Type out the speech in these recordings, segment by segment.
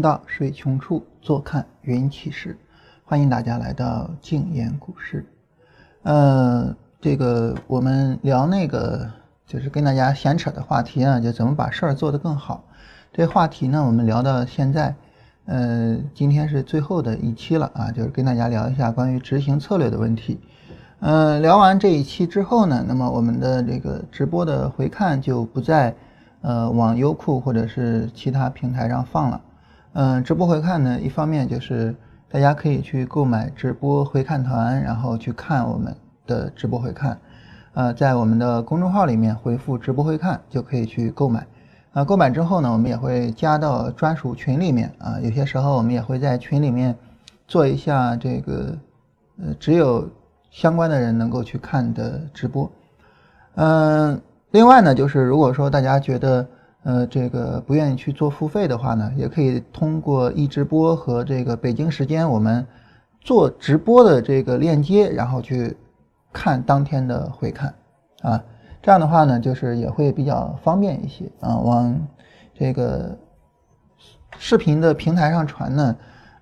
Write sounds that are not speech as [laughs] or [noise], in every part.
到水穷处，坐看云起时。欢迎大家来到静言股市。呃，这个我们聊那个就是跟大家闲扯的话题啊，就怎么把事儿做得更好。这话题呢，我们聊到现在，呃，今天是最后的一期了啊，就是跟大家聊一下关于执行策略的问题。嗯，聊完这一期之后呢，那么我们的这个直播的回看就不再。呃，往优酷或者是其他平台上放了。嗯，直播回看呢，一方面就是大家可以去购买直播回看团，然后去看我们的直播回看。呃，在我们的公众号里面回复“直播回看”就可以去购买。啊，购买之后呢，我们也会加到专属群里面。啊，有些时候我们也会在群里面做一下这个呃只有相关的人能够去看的直播。嗯。另外呢，就是如果说大家觉得，呃，这个不愿意去做付费的话呢，也可以通过易直播和这个北京时间我们做直播的这个链接，然后去看当天的回看，啊，这样的话呢，就是也会比较方便一些啊。往这个视频的平台上传呢，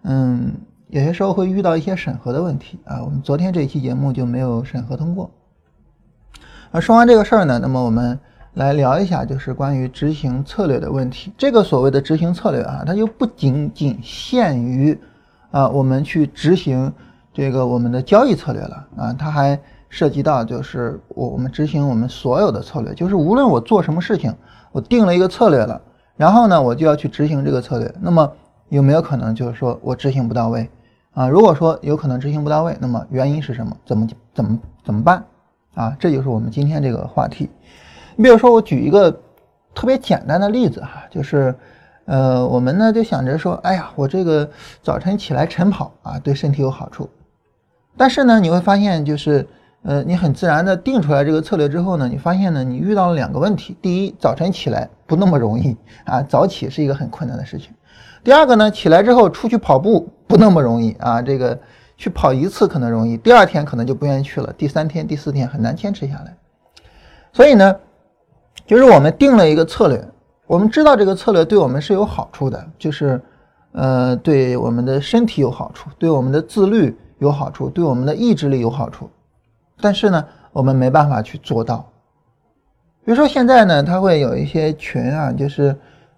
嗯，有些时候会遇到一些审核的问题啊。我们昨天这一期节目就没有审核通过。啊说完这个事儿呢，那么我们来聊一下，就是关于执行策略的问题。这个所谓的执行策略啊，它就不仅仅限于啊我们去执行这个我们的交易策略了啊，它还涉及到就是我我们执行我们所有的策略，就是无论我做什么事情，我定了一个策略了，然后呢我就要去执行这个策略，那么有没有可能就是说我执行不到位啊？如果说有可能执行不到位，那么原因是什么？怎么怎么怎么办？啊，这就是我们今天这个话题。你比如说，我举一个特别简单的例子哈，就是，呃，我们呢就想着说，哎呀，我这个早晨起来晨跑啊，对身体有好处。但是呢，你会发现，就是，呃，你很自然的定出来这个策略之后呢，你发现呢，你遇到了两个问题：第一，早晨起来不那么容易啊，早起是一个很困难的事情；第二个呢，起来之后出去跑步不那么容易啊，这个。去跑一次可能容易，第二天可能就不愿意去了，第三天、第四天很难坚持下来。所以呢，就是我们定了一个策略，我们知道这个策略对我们是有好处的，就是呃对我们的身体有好处，对我们的自律有好处，对我们的意志力有好处。但是呢，我们没办法去做到。比如说现在呢，他会有一些群啊，就是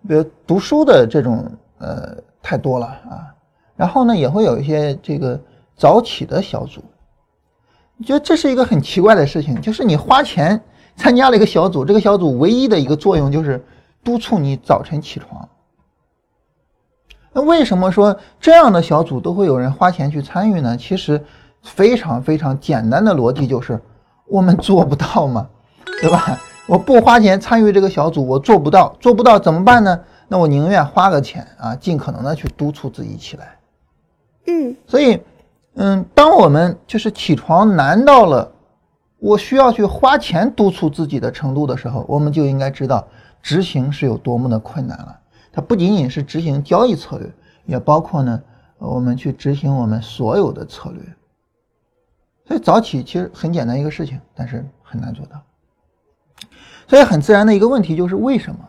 比如读书的这种呃太多了啊，然后呢也会有一些这个。早起的小组，你觉得这是一个很奇怪的事情，就是你花钱参加了一个小组，这个小组唯一的一个作用就是督促你早晨起床。那为什么说这样的小组都会有人花钱去参与呢？其实非常非常简单的逻辑就是我们做不到嘛，[laughs] 对吧？我不花钱参与这个小组，我做不到，做不到怎么办呢？那我宁愿花个钱啊，尽可能的去督促自己起来。嗯，所以。嗯，当我们就是起床难到了我需要去花钱督促自己的程度的时候，我们就应该知道执行是有多么的困难了。它不仅仅是执行交易策略，也包括呢我们去执行我们所有的策略。所以早起其实很简单一个事情，但是很难做到。所以很自然的一个问题就是为什么？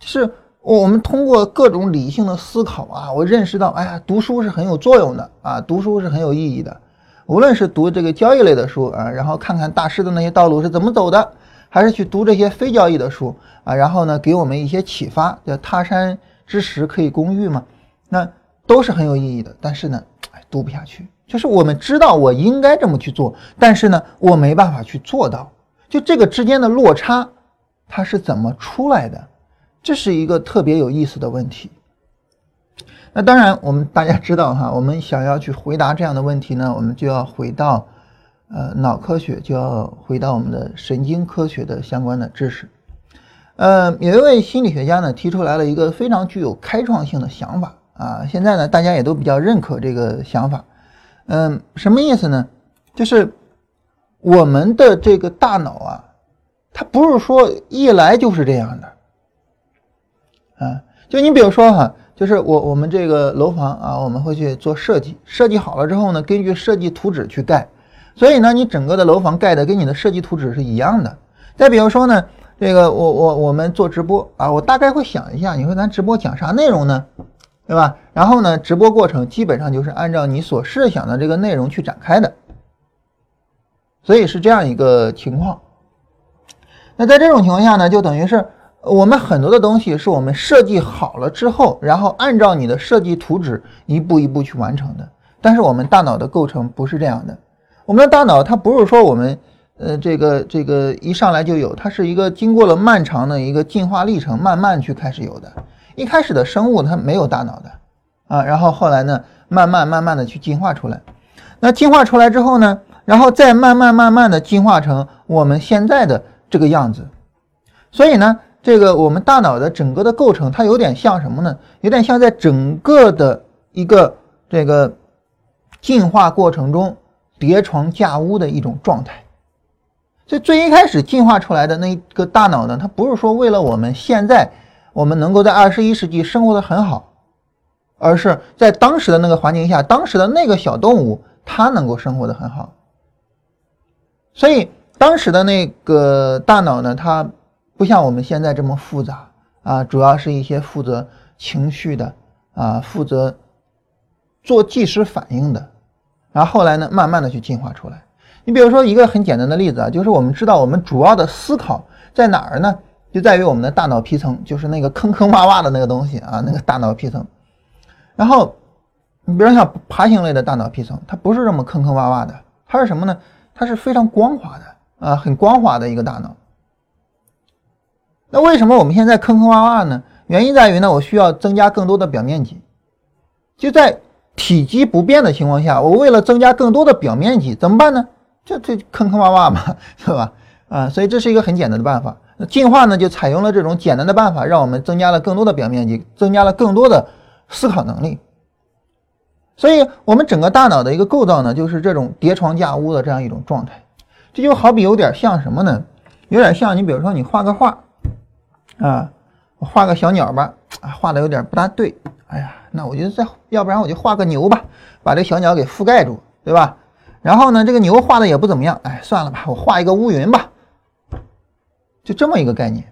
是。我们通过各种理性的思考啊，我认识到，哎呀，读书是很有作用的啊，读书是很有意义的。无论是读这个交易类的书啊，然后看看大师的那些道路是怎么走的，还是去读这些非交易的书啊，然后呢，给我们一些启发，叫他山之石可以攻玉嘛，那都是很有意义的。但是呢，哎，读不下去，就是我们知道我应该这么去做，但是呢，我没办法去做到，就这个之间的落差，它是怎么出来的？这是一个特别有意思的问题。那当然，我们大家知道哈，我们想要去回答这样的问题呢，我们就要回到呃脑科学，就要回到我们的神经科学的相关的知识。呃，有一位心理学家呢提出来了一个非常具有开创性的想法啊，现在呢大家也都比较认可这个想法。嗯，什么意思呢？就是我们的这个大脑啊，它不是说一来就是这样的。啊，就你比如说哈，就是我我们这个楼房啊，我们会去做设计，设计好了之后呢，根据设计图纸去盖，所以呢，你整个的楼房盖的跟你的设计图纸是一样的。再比如说呢，这个我我我们做直播啊，我大概会想一下，你说咱直播讲啥内容呢？对吧？然后呢，直播过程基本上就是按照你所设想的这个内容去展开的，所以是这样一个情况。那在这种情况下呢，就等于是我们很多的东西是我们设计好了之后，然后按照你的设计图纸一步一步去完成的。但是我们大脑的构成不是这样的，我们的大脑它不是说我们呃这个这个一上来就有，它是一个经过了漫长的一个进化历程，慢慢去开始有的。一开始的生物它没有大脑的啊，然后后来呢，慢慢慢慢的去进化出来。那进化出来之后呢，然后再慢慢慢慢的进化成我们现在的。这个样子，所以呢，这个我们大脑的整个的构成，它有点像什么呢？有点像在整个的一个这个进化过程中叠床架屋的一种状态。所以最一开始进化出来的那个大脑呢，它不是说为了我们现在我们能够在二十一世纪生活的很好，而是在当时的那个环境下，当时的那个小动物它能够生活的很好，所以。当时的那个大脑呢，它不像我们现在这么复杂啊，主要是一些负责情绪的啊，负责做即时反应的。然后后来呢，慢慢的去进化出来。你比如说一个很简单的例子啊，就是我们知道我们主要的思考在哪儿呢？就在于我们的大脑皮层，就是那个坑坑洼洼的那个东西啊，那个大脑皮层。然后你比如像爬行类的大脑皮层，它不是这么坑坑洼洼的，它是什么呢？它是非常光滑的。啊，很光滑的一个大脑。那为什么我们现在坑坑洼洼呢？原因在于呢，我需要增加更多的表面积。就在体积不变的情况下，我为了增加更多的表面积，怎么办呢？这这坑坑洼洼嘛，[laughs] 是吧？啊，所以这是一个很简单的办法。那进化呢，就采用了这种简单的办法，让我们增加了更多的表面积，增加了更多的思考能力。所以，我们整个大脑的一个构造呢，就是这种叠床架屋的这样一种状态。这就好比有点像什么呢？有点像你，比如说你画个画，啊，我画个小鸟吧，啊，画的有点不大对。哎呀，那我就再，要不然我就画个牛吧，把这小鸟给覆盖住，对吧？然后呢，这个牛画的也不怎么样，哎，算了吧，我画一个乌云吧，就这么一个概念。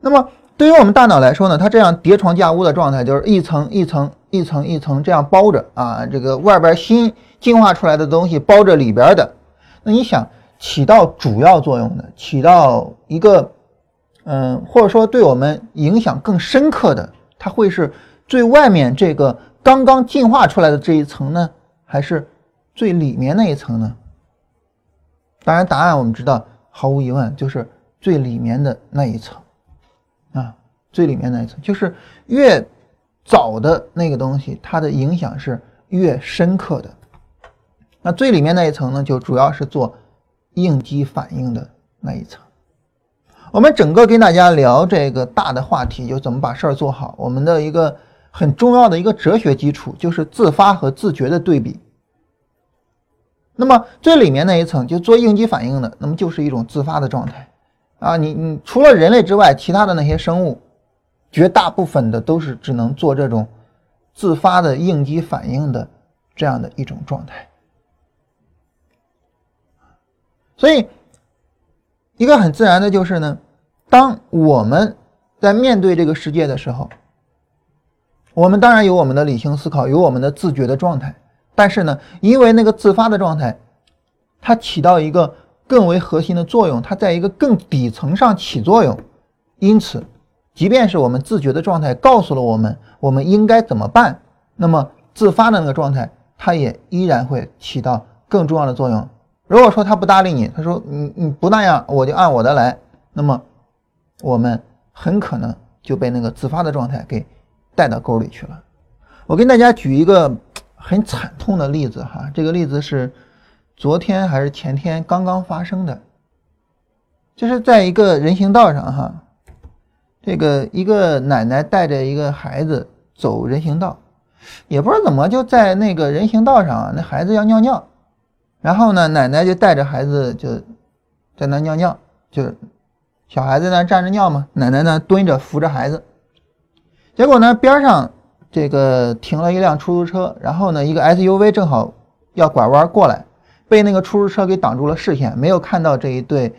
那么对于我们大脑来说呢，它这样叠床架屋的状态，就是一层一层一层一层这样包着啊，这个外边新。进化出来的东西包着里边的，那你想起到主要作用的，起到一个，嗯，或者说对我们影响更深刻的，它会是最外面这个刚刚进化出来的这一层呢，还是最里面那一层呢？当然，答案我们知道，毫无疑问就是最里面的那一层啊，最里面那一层，就是越早的那个东西，它的影响是越深刻的。那最里面那一层呢，就主要是做应激反应的那一层。我们整个跟大家聊这个大的话题，就怎么把事儿做好。我们的一个很重要的一个哲学基础，就是自发和自觉的对比。那么最里面那一层就做应激反应的，那么就是一种自发的状态啊。你你除了人类之外，其他的那些生物，绝大部分的都是只能做这种自发的应激反应的这样的一种状态。所以，一个很自然的就是呢，当我们在面对这个世界的时候，我们当然有我们的理性思考，有我们的自觉的状态，但是呢，因为那个自发的状态，它起到一个更为核心的作用，它在一个更底层上起作用，因此，即便是我们自觉的状态告诉了我们我们应该怎么办，那么自发的那个状态，它也依然会起到更重要的作用。如果说他不搭理你，他说你你不那样，我就按我的来，那么我们很可能就被那个自发的状态给带到沟里去了。我跟大家举一个很惨痛的例子哈，这个例子是昨天还是前天刚刚发生的，就是在一个人行道上哈，这个一个奶奶带着一个孩子走人行道，也不知道怎么就在那个人行道上，那孩子要尿尿。然后呢，奶奶就带着孩子就在那尿尿，就小孩子在那站着尿嘛，奶奶呢蹲着扶着孩子。结果呢，边上这个停了一辆出租车，然后呢，一个 SUV 正好要拐弯过来，被那个出租车给挡住了视线，没有看到这一对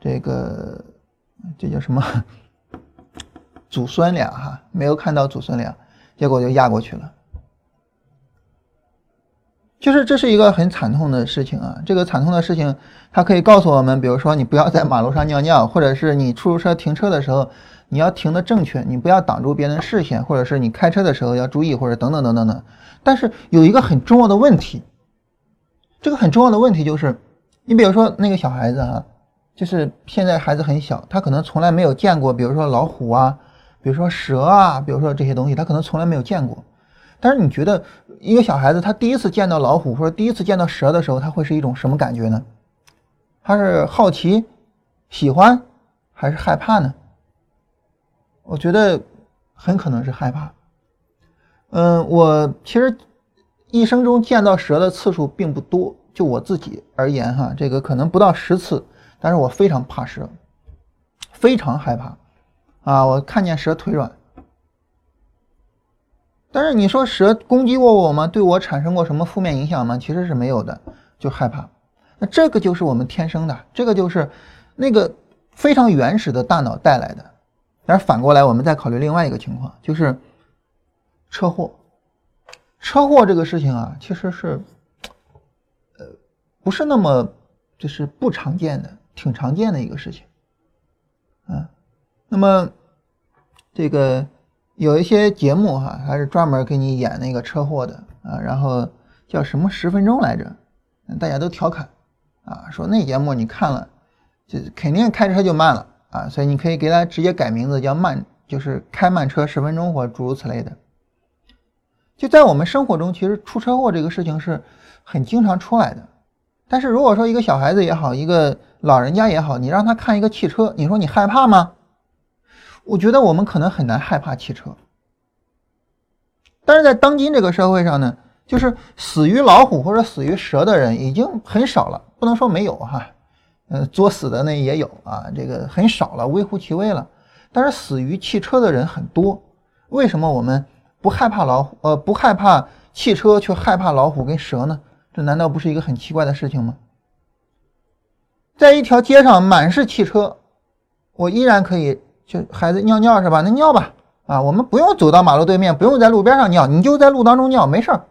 这个这叫什么 [laughs] 祖孙俩哈，没有看到祖孙俩，结果就压过去了。就是这是一个很惨痛的事情啊！这个惨痛的事情，它可以告诉我们，比如说你不要在马路上尿尿，或者是你出租车停车的时候，你要停的正确，你不要挡住别人视线，或者是你开车的时候要注意，或者等等等等等。但是有一个很重要的问题，这个很重要的问题就是，你比如说那个小孩子哈，就是现在孩子很小，他可能从来没有见过，比如说老虎啊，比如说蛇啊，比如说这些东西，他可能从来没有见过。但是你觉得一个小孩子他第一次见到老虎或者第一次见到蛇的时候，他会是一种什么感觉呢？他是好奇、喜欢还是害怕呢？我觉得很可能是害怕。嗯，我其实一生中见到蛇的次数并不多，就我自己而言哈，这个可能不到十次。但是我非常怕蛇，非常害怕啊！我看见蛇腿软。但是你说蛇攻击过我吗？对我产生过什么负面影响吗？其实是没有的，就害怕。那这个就是我们天生的，这个就是那个非常原始的大脑带来的。但是反过来，我们再考虑另外一个情况，就是车祸。车祸这个事情啊，其实是呃不是那么就是不常见的，挺常见的一个事情。嗯，那么这个。有一些节目哈，还是专门给你演那个车祸的啊，然后叫什么十分钟来着？大家都调侃啊，说那节目你看了，就肯定开车就慢了啊，所以你可以给他直接改名字叫慢，就是开慢车十分钟或诸如此类的。就在我们生活中，其实出车祸这个事情是很经常出来的。但是如果说一个小孩子也好，一个老人家也好，你让他看一个汽车，你说你害怕吗？我觉得我们可能很难害怕汽车，但是在当今这个社会上呢，就是死于老虎或者死于蛇的人已经很少了，不能说没有哈，呃，作死的那也有啊，这个很少了，微乎其微了。但是死于汽车的人很多，为什么我们不害怕老虎？呃，不害怕汽车，却害怕老虎跟蛇呢？这难道不是一个很奇怪的事情吗？在一条街上满是汽车，我依然可以。就孩子尿尿是吧？那尿吧，啊，我们不用走到马路对面，不用在路边上尿，你就在路当中尿，没事儿，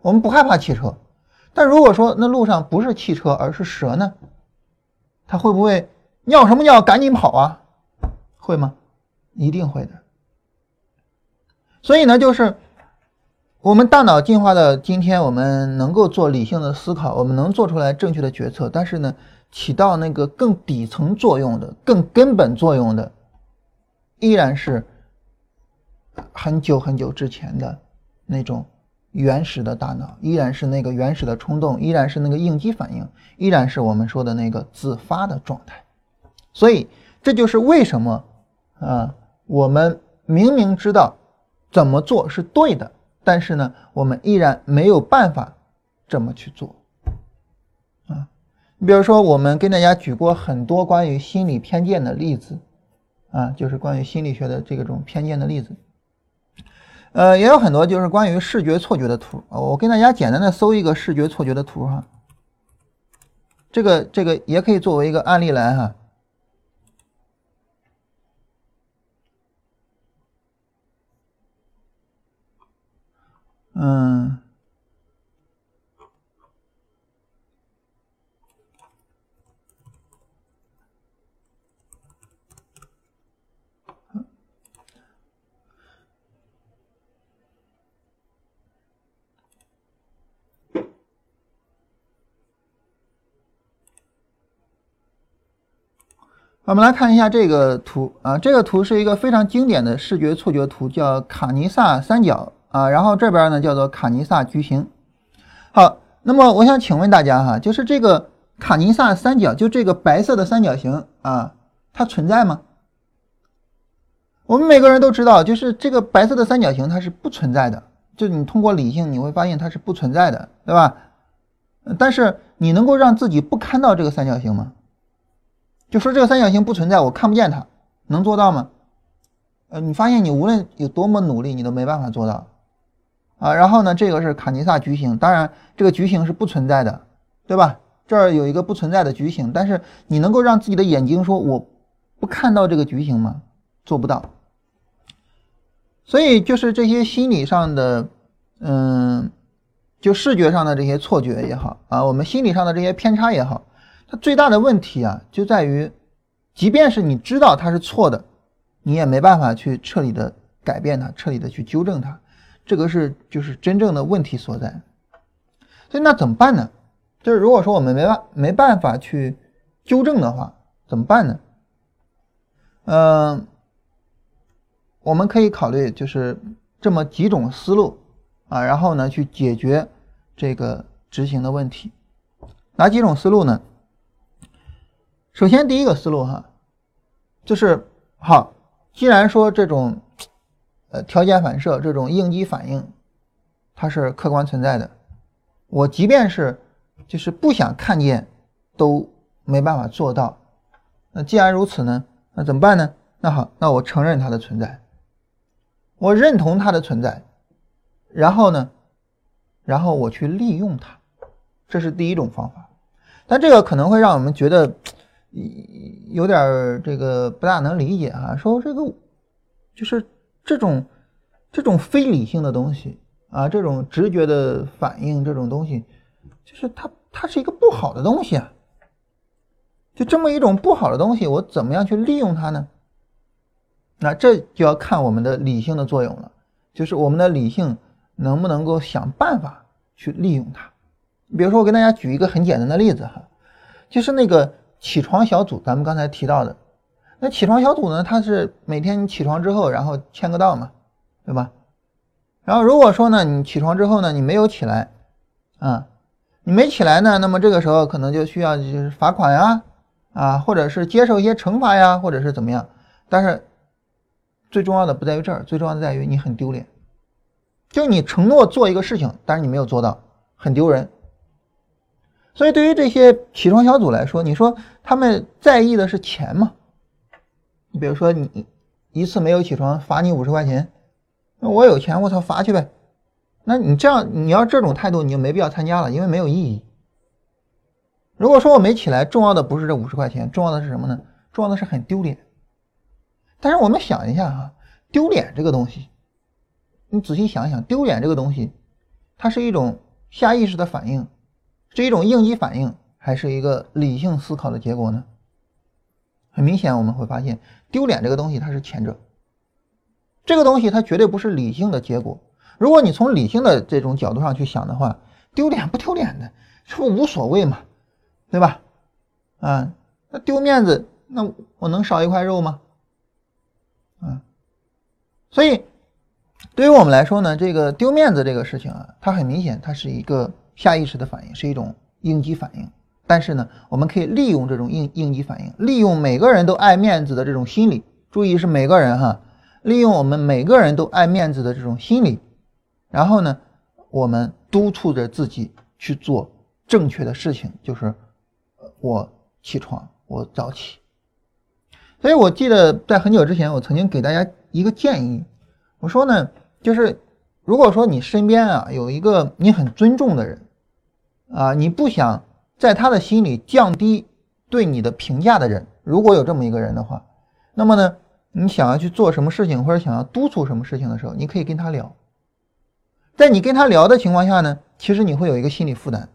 我们不害怕汽车。但如果说那路上不是汽车，而是蛇呢？他会不会尿什么尿？赶紧跑啊？会吗？一定会的。所以呢，就是我们大脑进化的今天，我们能够做理性的思考，我们能做出来正确的决策，但是呢，起到那个更底层作用的、更根本作用的。依然是很久很久之前的那种原始的大脑，依然是那个原始的冲动，依然是那个应激反应，依然是我们说的那个自发的状态。所以这就是为什么啊，我们明明知道怎么做是对的，但是呢，我们依然没有办法这么去做。啊，你比如说，我们跟大家举过很多关于心理偏见的例子。啊，就是关于心理学的这种偏见的例子，呃，也有很多就是关于视觉错觉的图啊。我跟大家简单的搜一个视觉错觉的图哈，这个这个也可以作为一个案例来哈，嗯。我们来看一下这个图啊，这个图是一个非常经典的视觉错觉图，叫卡尼萨三角啊，然后这边呢叫做卡尼萨矩形。好，那么我想请问大家哈，就是这个卡尼萨三角，就这个白色的三角形啊，它存在吗？我们每个人都知道，就是这个白色的三角形它是不存在的，就你通过理性你会发现它是不存在的，对吧？但是你能够让自己不看到这个三角形吗？就说这个三角形不存在，我看不见它，能做到吗？呃，你发现你无论有多么努力，你都没办法做到啊。然后呢，这个是卡尼萨矩形，当然这个矩形是不存在的，对吧？这儿有一个不存在的矩形，但是你能够让自己的眼睛说我不看到这个矩形吗？做不到。所以就是这些心理上的，嗯，就视觉上的这些错觉也好啊，我们心理上的这些偏差也好，它最大的问题啊，就在于，即便是你知道它是错的，你也没办法去彻底的改变它，彻底的去纠正它，这个是就是真正的问题所在。所以那怎么办呢？就是如果说我们没办没办法去纠正的话，怎么办呢？嗯。我们可以考虑就是这么几种思路啊，然后呢去解决这个执行的问题。哪几种思路呢？首先第一个思路哈，就是好，既然说这种呃条件反射这种应激反应它是客观存在的，我即便是就是不想看见都没办法做到。那既然如此呢，那怎么办呢？那好，那我承认它的存在。我认同它的存在，然后呢，然后我去利用它，这是第一种方法。但这个可能会让我们觉得有点这个不大能理解啊，说这个就是这种这种非理性的东西啊，这种直觉的反应这种东西，就是它它是一个不好的东西啊。就这么一种不好的东西，我怎么样去利用它呢？那这就要看我们的理性的作用了，就是我们的理性能不能够想办法去利用它。比如说，我给大家举一个很简单的例子哈，就是那个起床小组，咱们刚才提到的，那起床小组呢，它是每天你起床之后，然后签个到嘛，对吧？然后如果说呢，你起床之后呢，你没有起来，啊，你没起来呢，那么这个时候可能就需要就是罚款呀，啊，或者是接受一些惩罚呀，或者是怎么样，但是。最重要的不在于这儿，最重要的在于你很丢脸。就你承诺做一个事情，但是你没有做到，很丢人。所以对于这些起床小组来说，你说他们在意的是钱吗？你比如说你一次没有起床，罚你五十块钱，那我有钱，我操，罚去呗。那你这样你要这种态度，你就没必要参加了，因为没有意义。如果说我没起来，重要的不是这五十块钱，重要的是什么呢？重要的是很丢脸。但是我们想一下哈，丢脸这个东西，你仔细想想，丢脸这个东西，它是一种下意识的反应，是一种应激反应，还是一个理性思考的结果呢？很明显，我们会发现，丢脸这个东西它是前者，这个东西它绝对不是理性的结果。如果你从理性的这种角度上去想的话，丢脸不丢脸的，这不无所谓嘛，对吧？啊，那丢面子，那我能少一块肉吗？啊，所以对于我们来说呢，这个丢面子这个事情啊，它很明显，它是一个下意识的反应，是一种应激反应。但是呢，我们可以利用这种应应激反应，利用每个人都爱面子的这种心理，注意是每个人哈，利用我们每个人都爱面子的这种心理，然后呢，我们督促着自己去做正确的事情，就是我起床，我早起。所以我记得在很久之前，我曾经给大家一个建议，我说呢，就是如果说你身边啊有一个你很尊重的人，啊，你不想在他的心里降低对你的评价的人，如果有这么一个人的话，那么呢，你想要去做什么事情或者想要督促什么事情的时候，你可以跟他聊，在你跟他聊的情况下呢，其实你会有一个心理负担，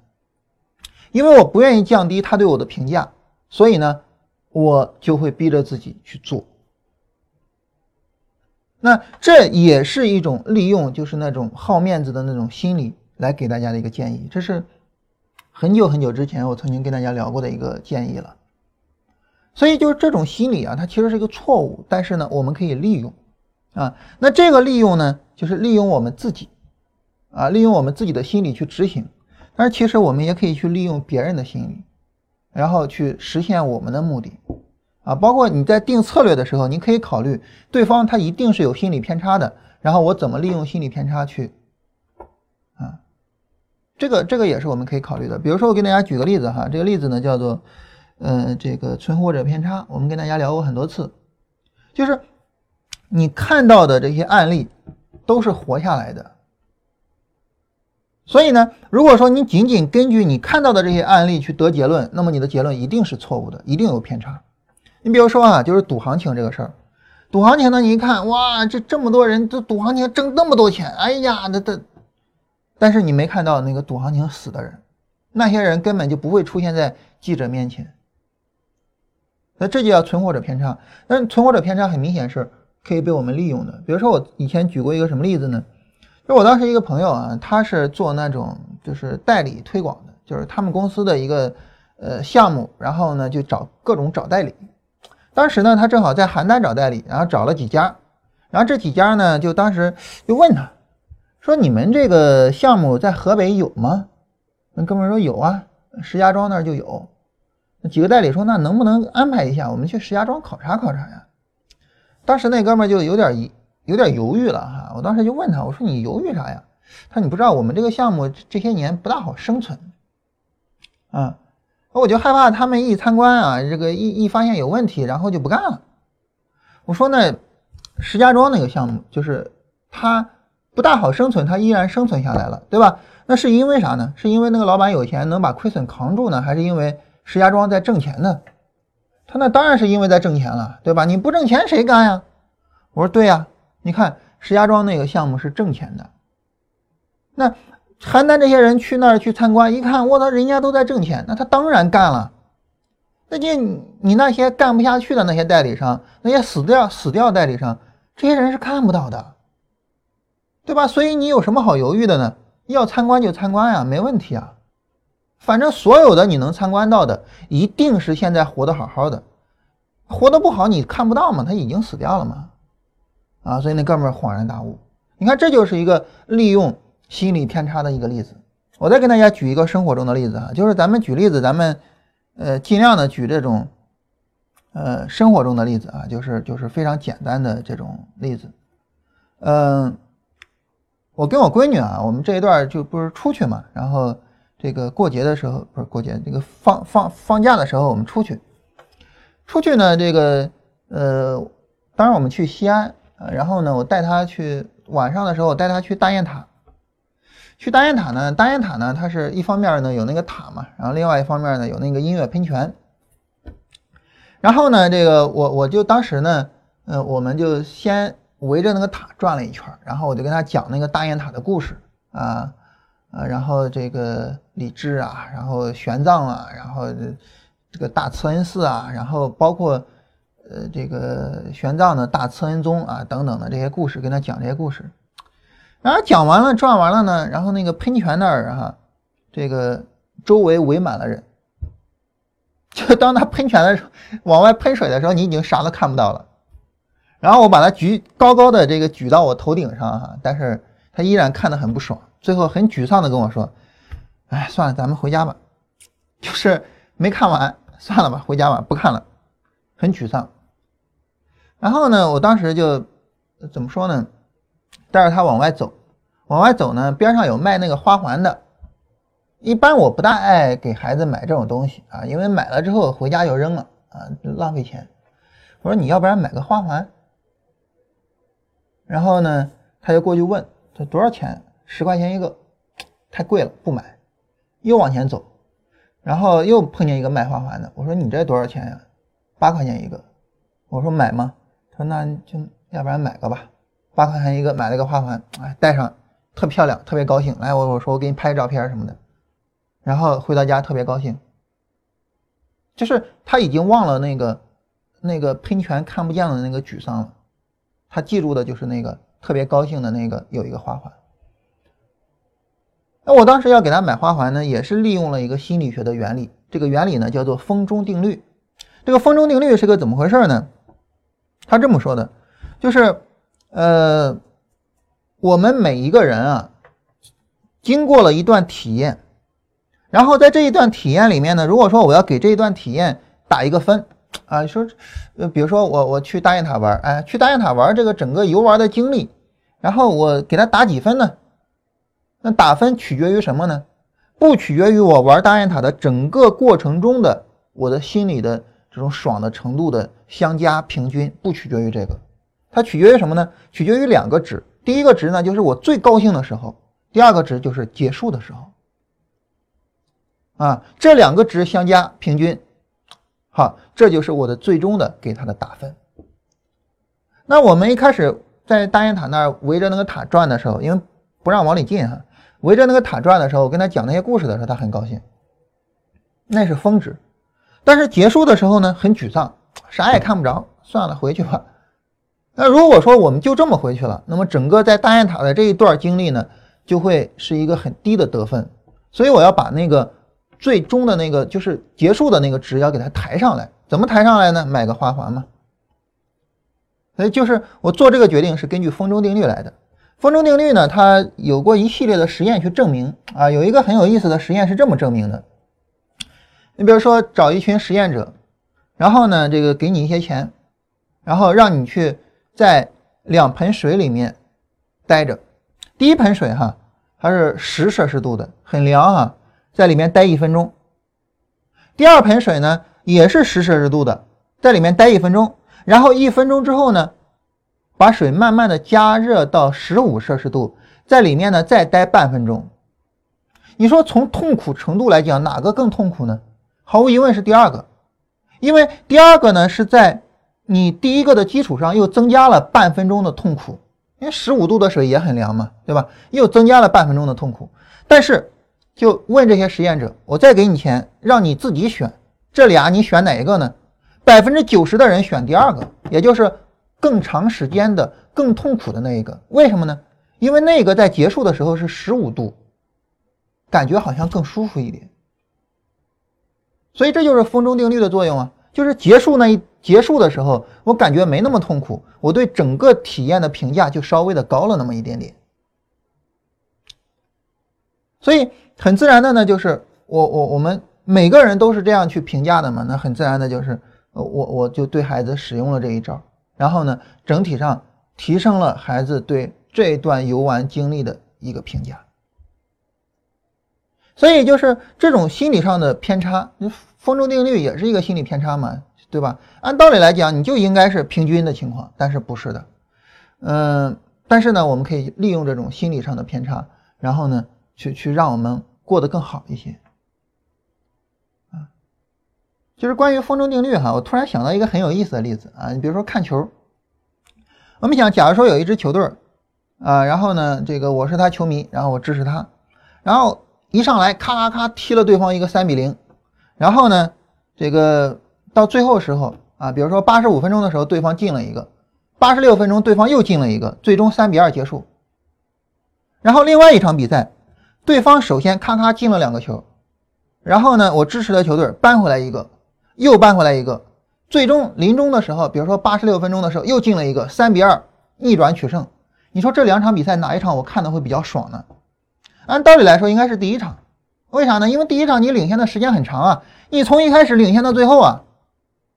因为我不愿意降低他对我的评价，所以呢。我就会逼着自己去做，那这也是一种利用，就是那种好面子的那种心理来给大家的一个建议。这是很久很久之前我曾经跟大家聊过的一个建议了。所以就是这种心理啊，它其实是一个错误，但是呢，我们可以利用啊。那这个利用呢，就是利用我们自己啊，利用我们自己的心理去执行。但是其实我们也可以去利用别人的心理。然后去实现我们的目的，啊，包括你在定策略的时候，你可以考虑对方他一定是有心理偏差的，然后我怎么利用心理偏差去，这个这个也是我们可以考虑的。比如说我给大家举个例子哈，这个例子呢叫做，呃，这个存活者偏差，我们跟大家聊过很多次，就是你看到的这些案例都是活下来的。所以呢，如果说你仅仅根据你看到的这些案例去得结论，那么你的结论一定是错误的，一定有偏差。你比如说啊，就是赌行情这个事儿，赌行情呢，你一看，哇，这这么多人都赌行情挣那么多钱，哎呀，那这，但是你没看到那个赌行情死的人，那些人根本就不会出现在记者面前。那这就叫存活者偏差。但是存活者偏差很明显是可以被我们利用的。比如说我以前举过一个什么例子呢？就我当时一个朋友啊，他是做那种就是代理推广的，就是他们公司的一个呃项目，然后呢就找各种找代理。当时呢，他正好在邯郸找代理，然后找了几家，然后这几家呢，就当时就问他，说你们这个项目在河北有吗？那哥们说有啊，石家庄那儿就有。那几个代理说，那能不能安排一下，我们去石家庄考察考察呀？当时那哥们就有点有点犹豫了哈。我当时就问他，我说你犹豫啥呀？他说你不知道我们这个项目这些年不大好生存啊。我就害怕他们一参观啊，这个一一发现有问题，然后就不干了。我说那石家庄那个项目就是他不大好生存，它依然生存下来了，对吧？那是因为啥呢？是因为那个老板有钱能把亏损扛住呢，还是因为石家庄在挣钱呢？他那当然是因为在挣钱了，对吧？你不挣钱谁干呀？我说对呀，你看石家庄那个项目是挣钱的，那。邯郸这些人去那儿去参观，一看，我操，人家都在挣钱，那他当然干了。那你你那些干不下去的那些代理商，那些死掉死掉代理商，这些人是看不到的，对吧？所以你有什么好犹豫的呢？要参观就参观呀，没问题啊。反正所有的你能参观到的，一定是现在活得好好的，活得不好你看不到嘛，他已经死掉了嘛。啊，所以那哥们儿恍然大悟，你看这就是一个利用。心理偏差的一个例子，我再跟大家举一个生活中的例子啊，就是咱们举例子，咱们呃尽量的举这种呃生活中的例子啊，就是就是非常简单的这种例子。嗯，我跟我闺女啊，我们这一段就不是出去嘛，然后这个过节的时候不是过节，这个放放放假的时候我们出去，出去呢这个呃，当然我们去西安，然后呢我带她去晚上的时候我带她去大雁塔。去大雁塔呢？大雁塔呢？它是一方面呢有那个塔嘛，然后另外一方面呢有那个音乐喷泉。然后呢，这个我我就当时呢，呃，我们就先围着那个塔转了一圈，然后我就跟他讲那个大雁塔的故事啊啊，然后这个李治啊，然后玄奘啊，然后这个大慈恩寺啊，然后包括呃这个玄奘的大慈恩宗啊等等的这些故事，跟他讲这些故事。然后讲完了，转完了呢，然后那个喷泉那儿哈，这个周围围满了人。[laughs] 就当他喷泉的时候，往外喷水的时候，你已经啥都看不到了。然后我把它举高高的这个举到我头顶上哈，但是他依然看得很不爽，最后很沮丧的跟我说：“哎，算了，咱们回家吧。”就是没看完，算了吧，回家吧，不看了，很沮丧。然后呢，我当时就怎么说呢？带着他往外走，往外走呢，边上有卖那个花环的。一般我不大爱给孩子买这种东西啊，因为买了之后回家就扔了啊，浪费钱。我说你要不然买个花环。然后呢，他就过去问这多少钱？十块钱一个，太贵了，不买。又往前走，然后又碰见一个卖花环的。我说你这多少钱呀？八块钱一个。我说买吗？他说那就要不然买个吧。八块钱一个，买了个花环，哎，戴上特漂亮，特别高兴。来，我我说我给你拍个照片什么的，然后回到家特别高兴。就是他已经忘了那个那个喷泉看不见的那个沮丧了，他记住的就是那个特别高兴的那个有一个花环。那我当时要给他买花环呢，也是利用了一个心理学的原理，这个原理呢叫做风中定律。这个风中定律是个怎么回事呢？他这么说的，就是。呃，我们每一个人啊，经过了一段体验，然后在这一段体验里面呢，如果说我要给这一段体验打一个分啊，说，呃，比如说我我去大雁塔玩，哎，去大雁塔玩这个整个游玩的经历，然后我给他打几分呢？那打分取决于什么呢？不取决于我玩大雁塔的整个过程中的我的心里的这种爽的程度的相加平均，不取决于这个。它取决于什么呢？取决于两个值。第一个值呢，就是我最高兴的时候；第二个值就是结束的时候。啊，这两个值相加平均，好，这就是我的最终的给他的打分。那我们一开始在大雁塔那儿围着那个塔转的时候，因为不让往里进哈，围着那个塔转的时候，我跟他讲那些故事的时候，他很高兴，那是峰值。但是结束的时候呢，很沮丧，啥也看不着，算了，回去吧。那如果说我们就这么回去了，那么整个在大雁塔的这一段经历呢，就会是一个很低的得分。所以我要把那个最终的那个就是结束的那个值要给它抬上来。怎么抬上来呢？买个花环嘛。所以就是我做这个决定是根据风中定律来的。风中定律呢，它有过一系列的实验去证明啊，有一个很有意思的实验是这么证明的。你比如说找一群实验者，然后呢，这个给你一些钱，然后让你去在两盆水里面待着。第一盆水哈，它是十摄氏度的，很凉哈，在里面待一分钟。第二盆水呢，也是十摄氏度的，在里面待一分钟。然后一分钟之后呢，把水慢慢的加热到十五摄氏度，在里面呢再待半分钟。你说从痛苦程度来讲，哪个更痛苦呢？毫无疑问是第二个，因为第二个呢是在你第一个的基础上又增加了半分钟的痛苦，因为十五度的水也很凉嘛，对吧？又增加了半分钟的痛苦。但是就问这些实验者，我再给你钱，让你自己选，这俩你选哪一个呢？百分之九十的人选第二个，也就是更长时间的、更痛苦的那一个。为什么呢？因为那个在结束的时候是十五度，感觉好像更舒服一点。所以这就是风中定律的作用啊，就是结束那一结束的时候，我感觉没那么痛苦，我对整个体验的评价就稍微的高了那么一点点。所以很自然的呢，就是我我我们每个人都是这样去评价的嘛，那很自然的就是我我就对孩子使用了这一招，然后呢，整体上提升了孩子对这段游玩经历的一个评价。所以就是这种心理上的偏差，风中定律也是一个心理偏差嘛，对吧？按道理来讲，你就应该是平均的情况，但是不是的。嗯，但是呢，我们可以利用这种心理上的偏差，然后呢，去去让我们过得更好一些。啊，就是关于风筝定律哈，我突然想到一个很有意思的例子啊，你比如说看球，我们想，假如说有一支球队啊，然后呢，这个我是他球迷，然后我支持他，然后。一上来咔咔咔踢了对方一个三比零，然后呢，这个到最后时候啊，比如说八十五分钟的时候对方进了一个，八十六分钟对方又进了一个，最终三比二结束。然后另外一场比赛，对方首先咔咔进了两个球，然后呢，我支持的球队扳回来一个，又扳回来一个，最终临终的时候，比如说八十六分钟的时候又进了一个，三比二逆转取胜。你说这两场比赛哪一场我看的会比较爽呢？按道理来说，应该是第一场，为啥呢？因为第一场你领先的时间很长啊，你从一开始领先到最后啊。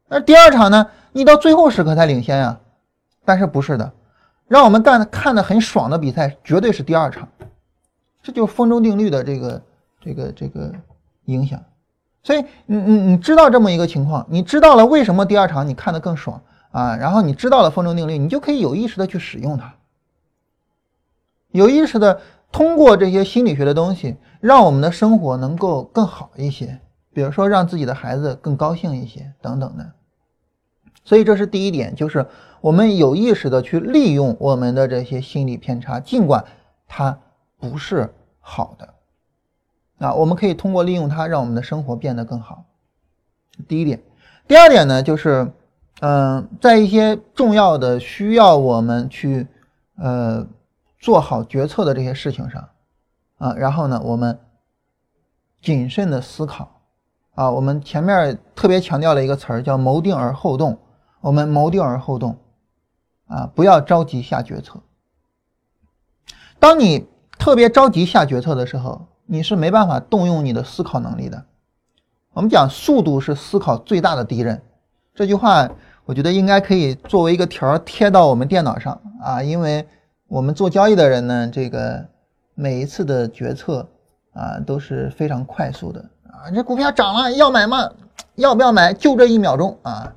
而第二场呢，你到最后时刻才领先呀。但是不是的，让我们干看的很爽的比赛，绝对是第二场。这就是风中定律的这个这个这个影响。所以你你你知道这么一个情况，你知道了为什么第二场你看的更爽啊？然后你知道了风中定律，你就可以有意识的去使用它，有意识的。通过这些心理学的东西，让我们的生活能够更好一些，比如说让自己的孩子更高兴一些等等的。所以这是第一点，就是我们有意识的去利用我们的这些心理偏差，尽管它不是好的，啊，我们可以通过利用它，让我们的生活变得更好。第一点，第二点呢，就是，嗯，在一些重要的需要我们去，呃。做好决策的这些事情上，啊，然后呢，我们谨慎的思考，啊，我们前面特别强调了一个词儿叫谋定而后动，我们谋定而后动，啊，不要着急下决策。当你特别着急下决策的时候，你是没办法动用你的思考能力的。我们讲速度是思考最大的敌人，这句话我觉得应该可以作为一个条贴到我们电脑上啊，因为。我们做交易的人呢，这个每一次的决策啊都是非常快速的啊。这股票涨了，要买吗？要不要买？就这一秒钟啊，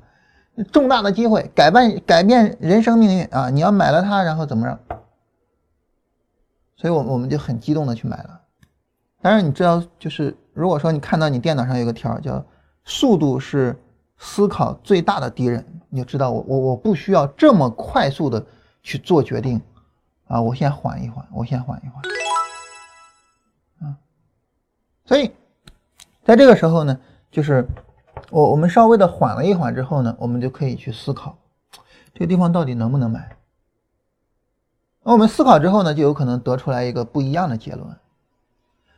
重大的机会，改变改变人生命运啊！你要买了它，然后怎么着？所以，我我们就很激动的去买了。但是你知道，就是如果说你看到你电脑上有个条叫“速度是思考最大的敌人”，你就知道我我我不需要这么快速的去做决定啊，我先缓一缓，我先缓一缓，啊，所以在这个时候呢，就是我我们稍微的缓了一缓之后呢，我们就可以去思考这个地方到底能不能买。那我们思考之后呢，就有可能得出来一个不一样的结论。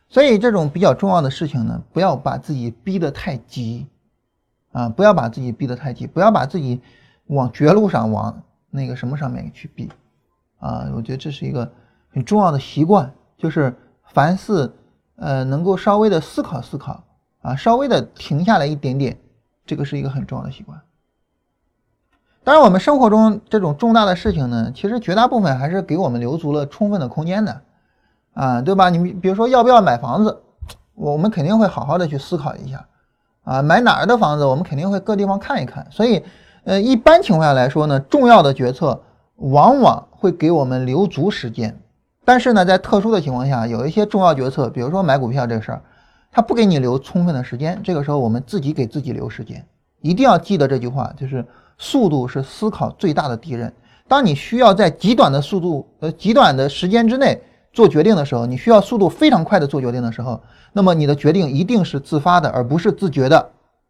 所以这种比较重要的事情呢，不要把自己逼得太急，啊，不要把自己逼得太急，不要把自己往绝路上往那个什么上面去逼，啊，我觉得这是一个很重要的习惯，就是凡事呃能够稍微的思考思考，啊，稍微的停下来一点点，这个是一个很重要的习惯。当然，我们生活中这种重大的事情呢，其实绝大部分还是给我们留足了充分的空间的，啊，对吧？你比如说要不要买房子，我们肯定会好好的去思考一下，啊，买哪儿的房子，我们肯定会各地方看一看。所以，呃，一般情况下来说呢，重要的决策往往会给我们留足时间。但是呢，在特殊的情况下，有一些重要决策，比如说买股票这个事儿，它不给你留充分的时间。这个时候，我们自己给自己留时间，一定要记得这句话，就是。速度是思考最大的敌人。当你需要在极短的速度、呃极短的时间之内做决定的时候，你需要速度非常快的做决定的时候，那么你的决定一定是自发的，而不是自觉的。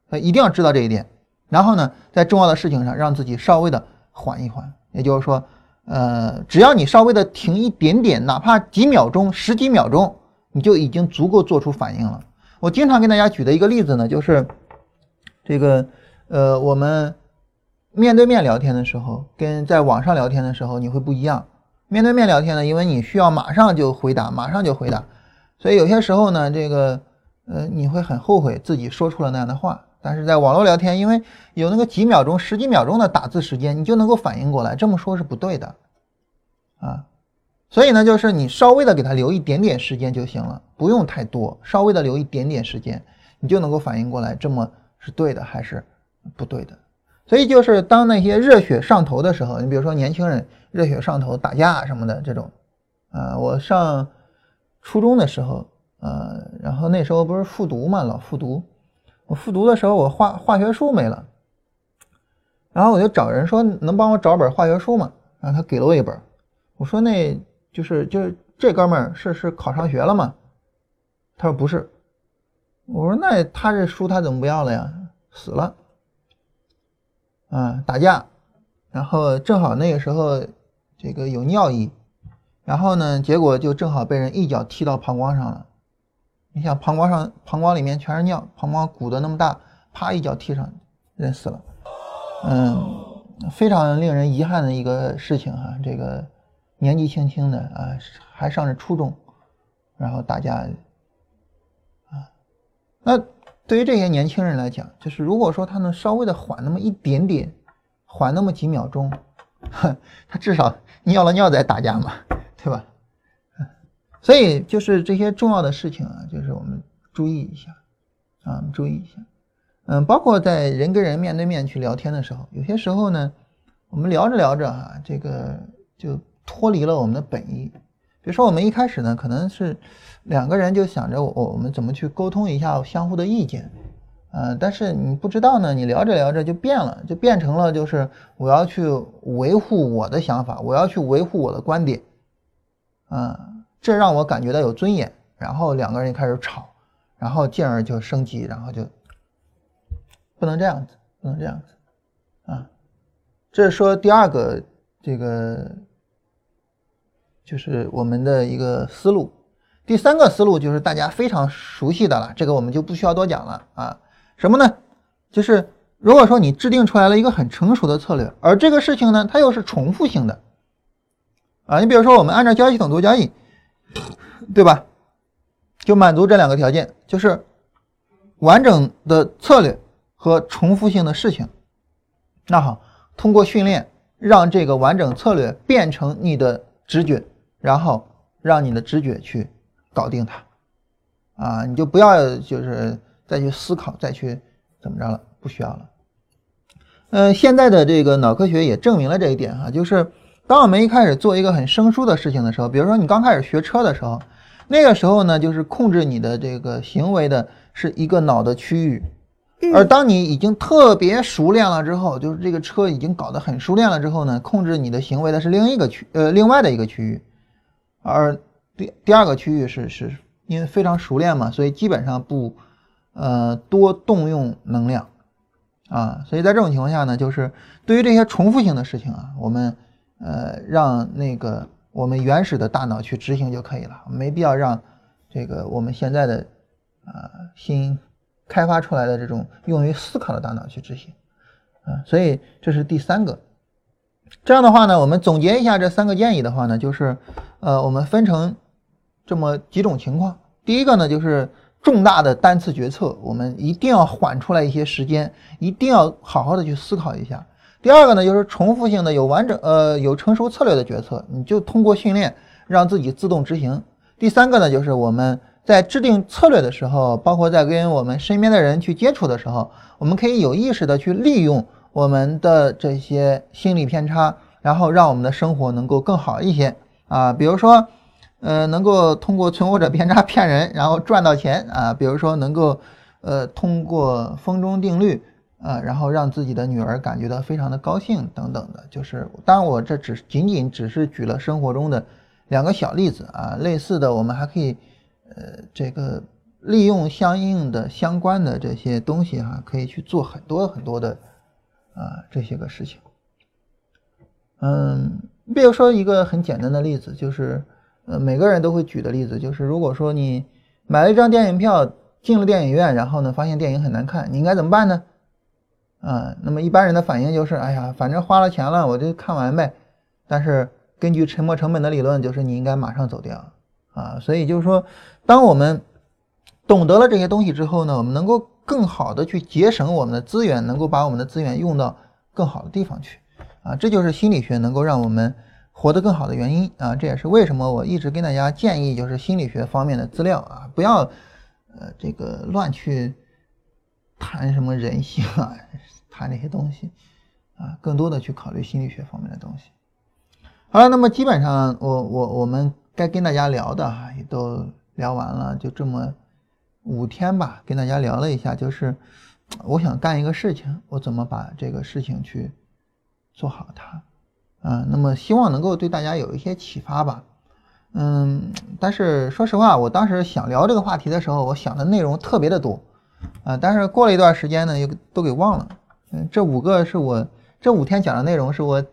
呃，一定要知道这一点。然后呢，在重要的事情上，让自己稍微的缓一缓。也就是说，呃，只要你稍微的停一点点，哪怕几秒钟、十几秒钟，你就已经足够做出反应了。我经常跟大家举的一个例子呢，就是这个，呃，我们。面对面聊天的时候，跟在网上聊天的时候，你会不一样。面对面聊天呢，因为你需要马上就回答，马上就回答，所以有些时候呢，这个呃，你会很后悔自己说出了那样的话。但是在网络聊天，因为有那个几秒钟、十几秒钟的打字时间，你就能够反应过来，这么说是不对的啊。所以呢，就是你稍微的给他留一点点时间就行了，不用太多，稍微的留一点点时间，你就能够反应过来，这么是对的还是不对的。所以就是当那些热血上头的时候，你比如说年轻人热血上头打架什么的这种，啊，我上初中的时候，呃，然后那时候不是复读嘛，老复读，我复读的时候我化化学书没了，然后我就找人说能帮我找本化学书吗？然后他给了我一本，我说那就是就是这哥们儿是是考上学了吗？他说不是，我说那他这书他怎么不要了呀？死了。啊，打架，然后正好那个时候，这个有尿意，然后呢，结果就正好被人一脚踢到膀胱上了。你想，膀胱上膀胱里面全是尿，膀胱鼓的那么大，啪一脚踢上，人死了。嗯，非常令人遗憾的一个事情哈。这个年纪轻轻的啊，还上着初中，然后打架，啊，那。对于这些年轻人来讲，就是如果说他能稍微的缓那么一点点，缓那么几秒钟，哼他至少尿了尿再打架嘛，对吧？所以就是这些重要的事情啊，就是我们注意一下啊，注意一下。嗯，包括在人跟人面对面去聊天的时候，有些时候呢，我们聊着聊着啊，这个就脱离了我们的本意。比如说我们一开始呢，可能是。两个人就想着我我们怎么去沟通一下相互的意见，呃，但是你不知道呢，你聊着聊着就变了，就变成了就是我要去维护我的想法，我要去维护我的观点，啊，这让我感觉到有尊严，然后两个人开始吵，然后进而就升级，然后就不能这样子，不能这样子，啊，这说第二个这个就是我们的一个思路。第三个思路就是大家非常熟悉的了，这个我们就不需要多讲了啊。什么呢？就是如果说你制定出来了一个很成熟的策略，而这个事情呢，它又是重复性的啊。你比如说，我们按照交易系统做交易，对吧？就满足这两个条件，就是完整的策略和重复性的事情。那好，通过训练，让这个完整策略变成你的直觉，然后让你的直觉去。搞定它，啊，你就不要就是再去思考，再去怎么着了，不需要了。呃，现在的这个脑科学也证明了这一点哈，就是当我们一开始做一个很生疏的事情的时候，比如说你刚开始学车的时候，那个时候呢，就是控制你的这个行为的是一个脑的区域，而当你已经特别熟练了之后，就是这个车已经搞得很熟练了之后呢，控制你的行为的是另一个区呃另外的一个区域，而第第二个区域是是因为非常熟练嘛，所以基本上不呃多动用能量啊，所以在这种情况下呢，就是对于这些重复性的事情啊，我们呃让那个我们原始的大脑去执行就可以了，没必要让这个我们现在的啊新。开发出来的这种用于思考的大脑去执行，啊，所以这是第三个。这样的话呢，我们总结一下这三个建议的话呢，就是，呃，我们分成这么几种情况。第一个呢，就是重大的单次决策，我们一定要缓出来一些时间，一定要好好的去思考一下。第二个呢，就是重复性的有完整呃有成熟策略的决策，你就通过训练让自己自动执行。第三个呢，就是我们。在制定策略的时候，包括在跟我们身边的人去接触的时候，我们可以有意识的去利用我们的这些心理偏差，然后让我们的生活能够更好一些啊。比如说，呃，能够通过存活者偏差骗人，然后赚到钱啊。比如说，能够呃通过风中定律啊，然后让自己的女儿感觉到非常的高兴等等的。就是，当然我这只仅仅只是举了生活中的两个小例子啊，类似的我们还可以。呃，这个利用相应的相关的这些东西哈，可以去做很多很多的啊这些个事情。嗯，比如说一个很简单的例子，就是呃每个人都会举的例子，就是如果说你买了一张电影票进了电影院，然后呢发现电影很难看，你应该怎么办呢？啊，那么一般人的反应就是，哎呀，反正花了钱了，我就看完呗。但是根据沉没成本的理论，就是你应该马上走掉。啊，所以就是说，当我们懂得了这些东西之后呢，我们能够更好的去节省我们的资源，能够把我们的资源用到更好的地方去。啊，这就是心理学能够让我们活得更好的原因啊。这也是为什么我一直跟大家建议，就是心理学方面的资料啊，不要呃这个乱去谈什么人性啊，[laughs] 谈这些东西啊，更多的去考虑心理学方面的东西。好了，那么基本上我我我们。该跟大家聊的哈也都聊完了，就这么五天吧，跟大家聊了一下，就是我想干一个事情，我怎么把这个事情去做好它，啊，那么希望能够对大家有一些启发吧，嗯，但是说实话，我当时想聊这个话题的时候，我想的内容特别的多，啊，但是过了一段时间呢，又都给忘了，嗯，这五个是我这五天讲的内容，是我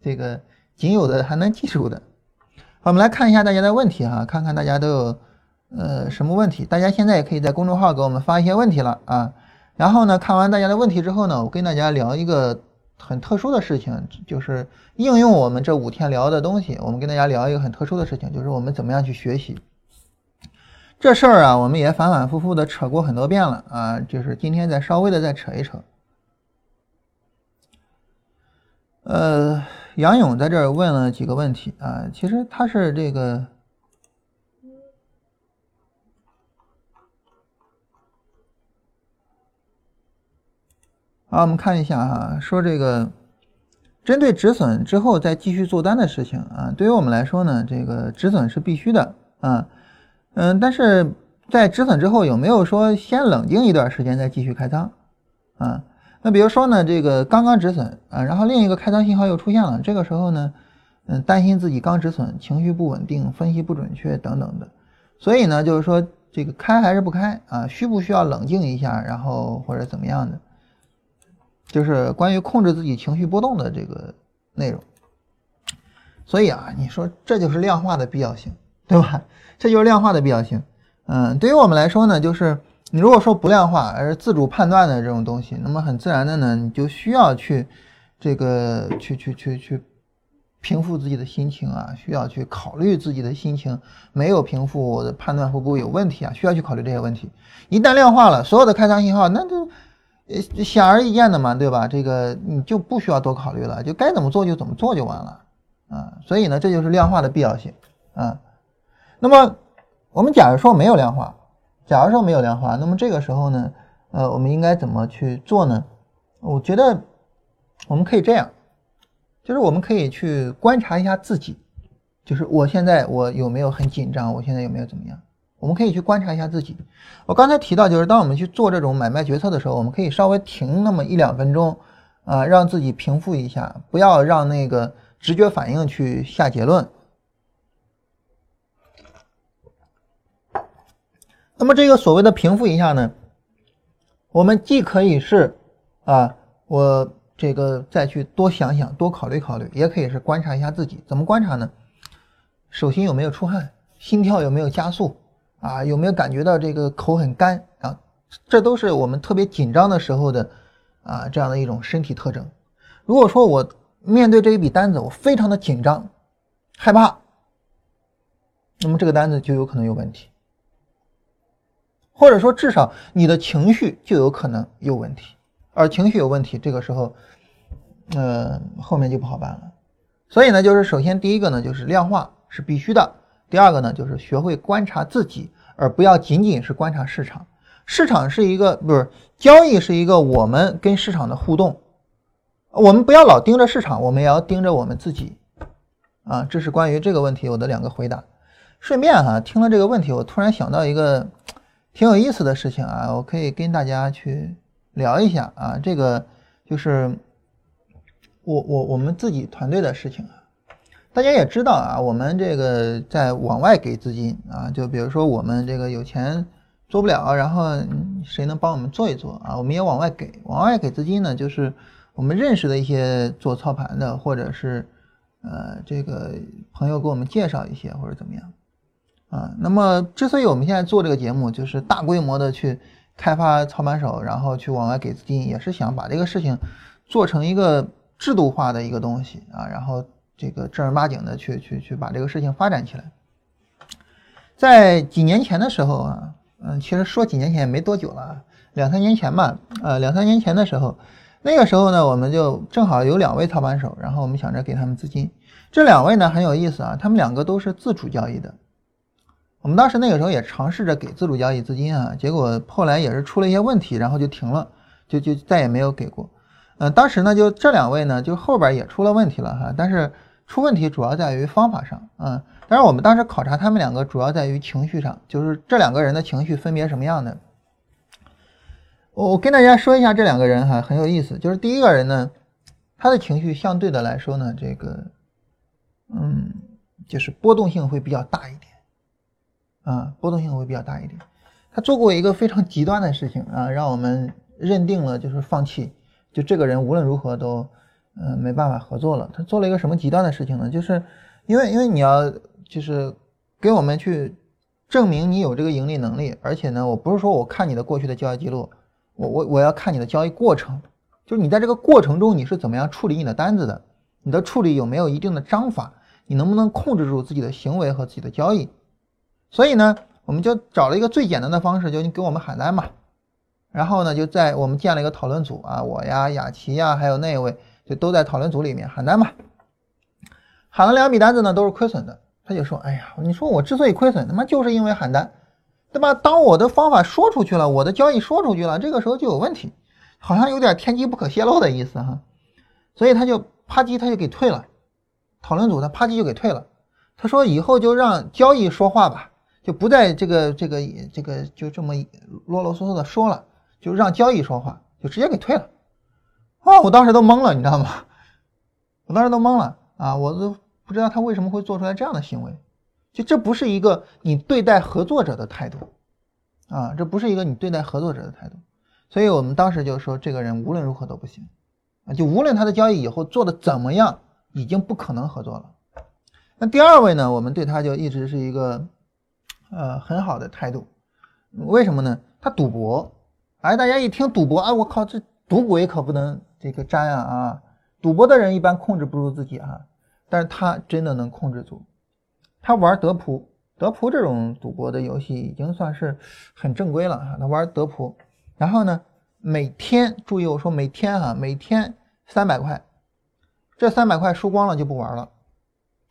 这个仅有的还能记住的。我们来看一下大家的问题哈，看看大家都有呃什么问题。大家现在也可以在公众号给我们发一些问题了啊。然后呢，看完大家的问题之后呢，我跟大家聊一个很特殊的事情，就是应用我们这五天聊的东西。我们跟大家聊一个很特殊的事情，就是我们怎么样去学习。这事儿啊，我们也反反复复的扯过很多遍了啊，就是今天再稍微的再扯一扯。呃。杨勇在这儿问了几个问题啊，其实他是这个，好，我们看一下哈，说这个针对止损之后再继续做单的事情啊，对于我们来说呢，这个止损是必须的啊，嗯，但是在止损之后有没有说先冷静一段时间再继续开仓啊？那比如说呢，这个刚刚止损啊，然后另一个开仓信号又出现了，这个时候呢，嗯，担心自己刚止损，情绪不稳定，分析不准确等等的，所以呢，就是说这个开还是不开啊？需不需要冷静一下，然后或者怎么样的？就是关于控制自己情绪波动的这个内容。所以啊，你说这就是量化的必要性，对吧？这就是量化的必要性。嗯，对于我们来说呢，就是。你如果说不量化而自主判断的这种东西，那么很自然的呢，你就需要去这个去去去去平复自己的心情啊，需要去考虑自己的心情没有平复，我的判断会不会有问题啊？需要去考虑这些问题。一旦量化了所有的开仓信号，那就呃显而易见的嘛，对吧？这个你就不需要多考虑了，就该怎么做就怎么做就完了啊。所以呢，这就是量化的必要性啊。那么我们假如说没有量化。假如说没有量化，那么这个时候呢，呃，我们应该怎么去做呢？我觉得我们可以这样，就是我们可以去观察一下自己，就是我现在我有没有很紧张，我现在有没有怎么样？我们可以去观察一下自己。我刚才提到，就是当我们去做这种买卖决策的时候，我们可以稍微停那么一两分钟，啊，让自己平复一下，不要让那个直觉反应去下结论。那么这个所谓的平复一下呢，我们既可以是啊，我这个再去多想想、多考虑考虑，也可以是观察一下自己。怎么观察呢？手心有没有出汗？心跳有没有加速？啊，有没有感觉到这个口很干啊？这都是我们特别紧张的时候的啊这样的一种身体特征。如果说我面对这一笔单子，我非常的紧张、害怕，那么这个单子就有可能有问题。或者说，至少你的情绪就有可能有问题，而情绪有问题，这个时候，呃，后面就不好办了。所以呢，就是首先第一个呢，就是量化是必须的；第二个呢，就是学会观察自己，而不要仅仅是观察市场。市场是一个不是交易，是一个我们跟市场的互动。我们不要老盯着市场，我们也要盯着我们自己。啊，这是关于这个问题我的两个回答。顺便哈，听了这个问题，我突然想到一个。[tsk] 挺有意思的事情啊，我可以跟大家去聊一下啊。这个就是我我我们自己团队的事情啊。大家也知道啊，我们这个在往外给资金啊，就比如说我们这个有钱做不了，然后谁能帮我们做一做啊？我们也往外给，往外给资金呢，就是我们认识的一些做操盘的，或者是呃这个朋友给我们介绍一些或者怎么样。啊，那么之所以我们现在做这个节目，就是大规模的去开发操盘手，然后去往外给资金，也是想把这个事情做成一个制度化的一个东西啊，然后这个正儿八经的去去去把这个事情发展起来。在几年前的时候啊，嗯，其实说几年前也没多久了，两三年前吧，呃，两三年前的时候，那个时候呢，我们就正好有两位操盘手，然后我们想着给他们资金。这两位呢很有意思啊，他们两个都是自主交易的。我们当时那个时候也尝试着给自主交易资金啊，结果后来也是出了一些问题，然后就停了，就就再也没有给过。嗯，当时呢，就这两位呢，就后边也出了问题了哈，但是出问题主要在于方法上啊。但是我们当时考察他们两个，主要在于情绪上，就是这两个人的情绪分别什么样的。我跟大家说一下这两个人哈，很有意思。就是第一个人呢，他的情绪相对的来说呢，这个嗯，就是波动性会比较大一点。啊，波动性会比较大一点。他做过一个非常极端的事情啊，让我们认定了就是放弃，就这个人无论如何都，呃，没办法合作了。他做了一个什么极端的事情呢？就是因为因为你要就是给我们去证明你有这个盈利能力，而且呢，我不是说我看你的过去的交易记录，我我我要看你的交易过程，就是你在这个过程中你是怎么样处理你的单子的，你的处理有没有一定的章法，你能不能控制住自己的行为和自己的交易。所以呢，我们就找了一个最简单的方式，就你给我们喊单嘛。然后呢，就在我们建了一个讨论组啊，我呀、雅琪呀，还有那位就都在讨论组里面喊单嘛。喊了两笔单子呢，都是亏损的。他就说：“哎呀，你说我之所以亏损，他妈就是因为喊单，对吧？当我的方法说出去了，我的交易说出去了，这个时候就有问题，好像有点天机不可泄露的意思哈。所以他就啪叽，他就给退了。讨论组他啪叽就给退了。他说以后就让交易说话吧。”就不再这个这个这个就这么啰啰嗦嗦的说了，就让交易说话，就直接给退了。啊，我当时都懵了，你知道吗？我当时都懵了啊，我都不知道他为什么会做出来这样的行为。就这不是一个你对待合作者的态度啊，这不是一个你对待合作者的态度。所以我们当时就说，这个人无论如何都不行啊，就无论他的交易以后做的怎么样，已经不可能合作了。那第二位呢，我们对他就一直是一个。呃，很好的态度，为什么呢？他赌博，哎，大家一听赌博，啊，我靠，这赌鬼可不能这个沾啊啊！赌博的人一般控制不住自己啊，但是他真的能控制住。他玩德扑，德扑这种赌博的游戏已经算是很正规了啊。他玩德扑，然后呢，每天注意我说每天啊，每天三百块，这三百块输光了就不玩了。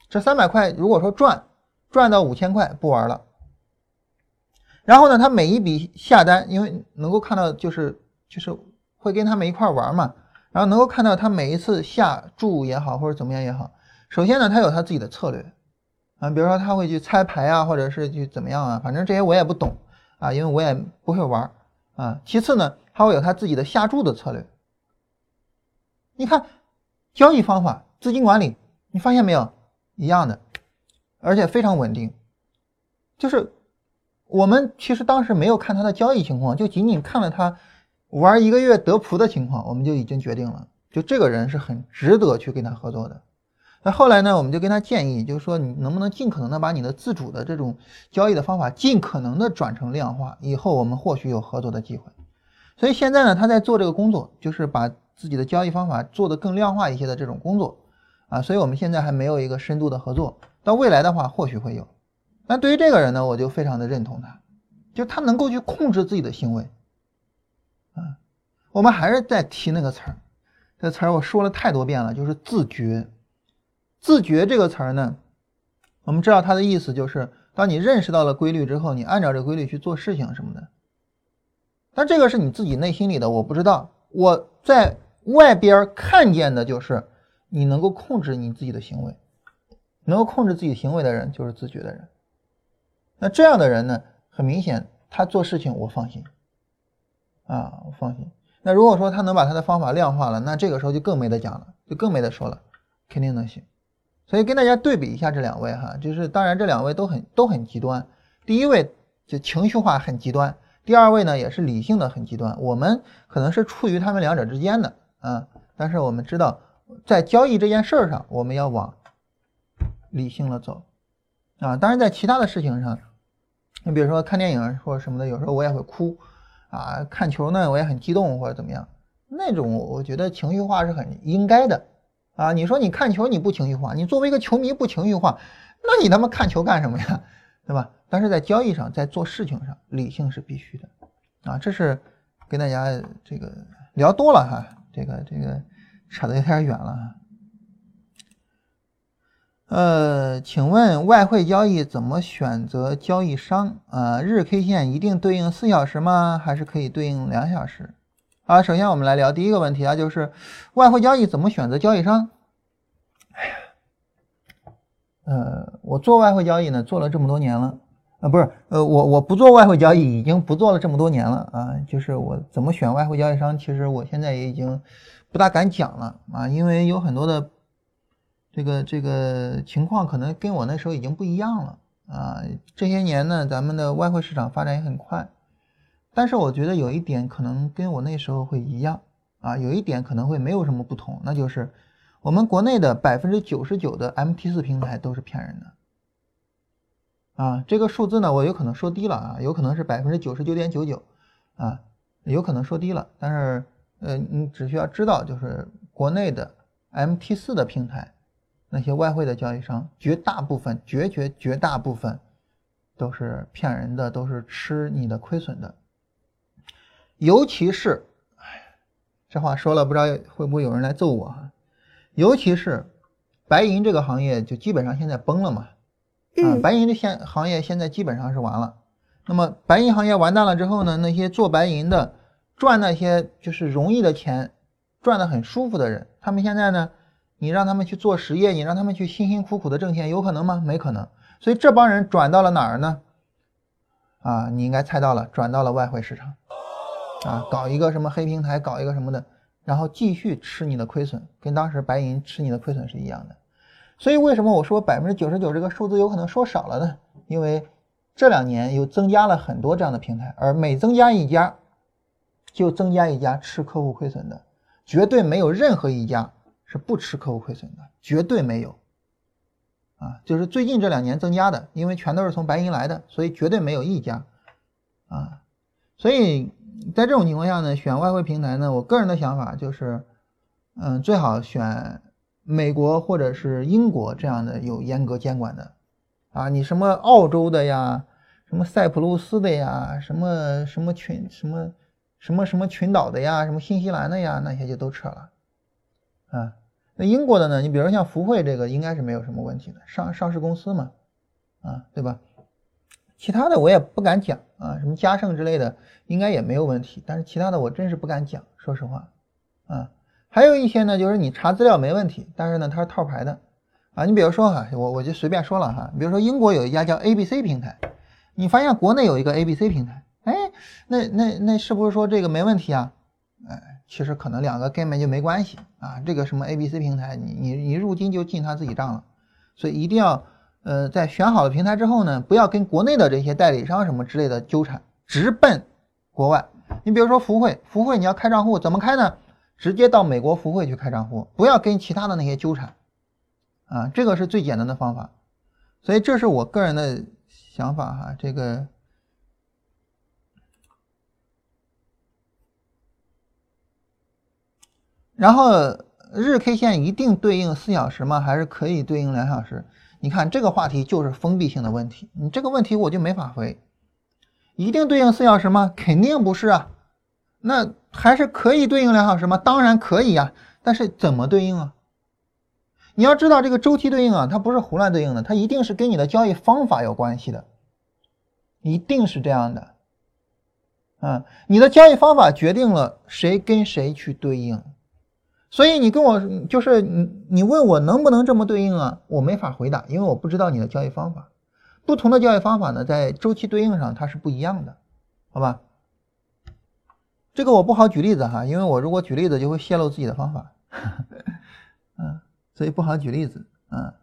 这三百块如果说赚，赚到五千块不玩了。然后呢，他每一笔下单，因为能够看到，就是就是会跟他们一块玩嘛，然后能够看到他每一次下注也好，或者怎么样也好。首先呢，他有他自己的策略，啊，比如说他会去猜牌啊，或者是去怎么样啊，反正这些我也不懂啊，因为我也不会玩啊。其次呢，他会有他自己的下注的策略。你看，交易方法、资金管理，你发现没有一样的，而且非常稳定。就是我们其实当时没有看他的交易情况，就仅仅看了他玩一个月得普的情况，我们就已经决定了，就这个人是很值得去跟他合作的。那后来呢，我们就跟他建议，就是说你能不能尽可能的把你的自主的这种交易的方法尽可能的转成量化，以后我们或许有合作的机会。所以现在呢，他在做这个工作，就是把。自己的交易方法做得更量化一些的这种工作啊，所以我们现在还没有一个深度的合作，到未来的话或许会有。但对于这个人呢，我就非常的认同他，就他能够去控制自己的行为啊。我们还是在提那个词儿，这词儿我说了太多遍了，就是自觉。自觉这个词儿呢，我们知道它的意思就是，当你认识到了规律之后，你按照这规律去做事情什么的。但这个是你自己内心里的，我不知道我在。外边看见的就是你能够控制你自己的行为，能够控制自己行为的人就是自觉的人。那这样的人呢，很明显他做事情我放心啊，我放心。那如果说他能把他的方法量化了，那这个时候就更没得讲了，就更没得说了，肯定能行。所以跟大家对比一下这两位哈，就是当然这两位都很都很极端，第一位就情绪化很极端，第二位呢也是理性的很极端，我们可能是处于他们两者之间的。啊，但是我们知道，在交易这件事儿上，我们要往理性了走啊。当然，在其他的事情上，你比如说看电影或者什么的，有时候我也会哭啊。看球呢，我也很激动或者怎么样，那种我觉得情绪化是很应该的啊。你说你看球你不情绪化，你作为一个球迷不情绪化，那你他妈看球干什么呀？[laughs] 对吧？但是在交易上，在做事情上，理性是必须的啊。这是跟大家这个聊多了哈。这个这个扯得有点远了，呃，请问外汇交易怎么选择交易商啊？日 K 线一定对应四小时吗？还是可以对应两小时？好，首先我们来聊第一个问题啊，就是外汇交易怎么选择交易商？哎呀，呃，我做外汇交易呢，做了这么多年了。啊，不是，呃，我我不做外汇交易，已经不做了这么多年了啊。就是我怎么选外汇交易商，其实我现在也已经不大敢讲了啊，因为有很多的这个这个情况可能跟我那时候已经不一样了啊。这些年呢，咱们的外汇市场发展也很快，但是我觉得有一点可能跟我那时候会一样啊，有一点可能会没有什么不同，那就是我们国内的百分之九十九的 MT 四平台都是骗人的。啊，这个数字呢，我有可能说低了啊，有可能是百分之九十九点九九，啊，有可能说低了，但是，呃，你只需要知道，就是国内的 MT 四的平台，那些外汇的交易商，绝大部分、绝绝绝大部分都是骗人的，都是吃你的亏损的，尤其是，哎，这话说了，不知道会不会有人来揍我啊，尤其是白银这个行业，就基本上现在崩了嘛。啊，白银的现行业现在基本上是完了。那么白银行业完蛋了之后呢？那些做白银的赚那些就是容易的钱，赚的很舒服的人，他们现在呢，你让他们去做实业，你让他们去辛辛苦苦的挣钱，有可能吗？没可能。所以这帮人转到了哪儿呢？啊，你应该猜到了，转到了外汇市场。啊，搞一个什么黑平台，搞一个什么的，然后继续吃你的亏损，跟当时白银吃你的亏损是一样的。所以为什么我说百分之九十九这个数字有可能说少了呢？因为这两年又增加了很多这样的平台，而每增加一家，就增加一家吃客户亏损的，绝对没有任何一家是不吃客户亏损的，绝对没有。啊，就是最近这两年增加的，因为全都是从白银来的，所以绝对没有一家。啊，所以在这种情况下呢，选外汇平台呢，我个人的想法就是，嗯，最好选。美国或者是英国这样的有严格监管的，啊，你什么澳洲的呀，什么塞浦路斯的呀，什么什么群什么什么什么群岛的呀，什么新西兰的呀，那些就都撤了，啊，那英国的呢？你比如像福汇这个应该是没有什么问题的，上上市公司嘛，啊，对吧？其他的我也不敢讲啊，什么嘉盛之类的应该也没有问题，但是其他的我真是不敢讲，说实话，啊。还有一些呢，就是你查资料没问题，但是呢它是套牌的，啊，你比如说哈，我我就随便说了哈，比如说英国有一家叫 ABC 平台，你发现国内有一个 ABC 平台，哎，那那那是不是说这个没问题啊？哎，其实可能两个根本就没关系啊。这个什么 ABC 平台，你你你入金就进他自己账了，所以一定要呃在选好了平台之后呢，不要跟国内的这些代理商什么之类的纠缠，直奔国外。你比如说福汇，福汇你要开账户怎么开呢？直接到美国福汇去开账户，不要跟其他的那些纠缠。啊，这个是最简单的方法，所以这是我个人的想法哈。这个，然后日 K 线一定对应四小时吗？还是可以对应两小时？你看这个话题就是封闭性的问题，你这个问题我就没法回。一定对应四小时吗？肯定不是啊。那还是可以对应两小时吗？当然可以呀，但是怎么对应啊？你要知道这个周期对应啊，它不是胡乱对应的，它一定是跟你的交易方法有关系的，一定是这样的。啊，你的交易方法决定了谁跟谁去对应，所以你跟我就是你你问我能不能这么对应啊，我没法回答，因为我不知道你的交易方法。不同的交易方法呢，在周期对应上它是不一样的，好吧？这个我不好举例子哈，因为我如果举例子就会泄露自己的方法。[laughs] 嗯。所以不好举例子啊，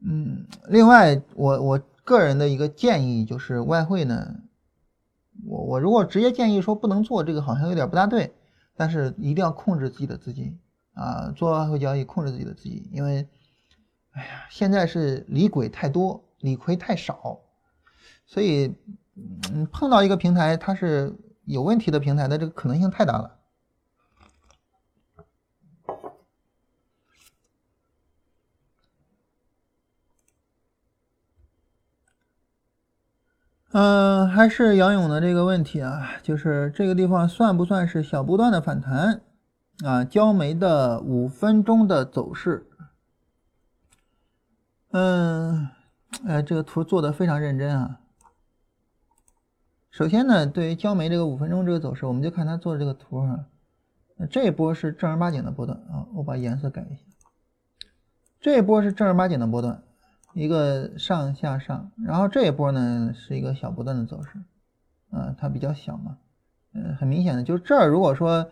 嗯，另外我我个人的一个建议就是外汇呢，我我如果直接建议说不能做这个好像有点不大对，但是一定要控制自己的资金啊，做外汇交易控制自己的资金，因为，哎呀，现在是理鬼太多，理亏太少，所以嗯碰到一个平台它是有问题的平台的这个可能性太大了。嗯，还是杨勇的这个问题啊，就是这个地方算不算是小波段的反弹啊？焦煤的五分钟的走势，嗯，哎，这个图做的非常认真啊。首先呢，对于焦煤这个五分钟这个走势，我们就看它做的这个图啊，这一波是正儿八经的波段啊，我把颜色改一下，这一波是正儿八经的波段。一个上下上，然后这一波呢是一个小波段的走势，啊，它比较小嘛，嗯，很明显的就是这儿如果说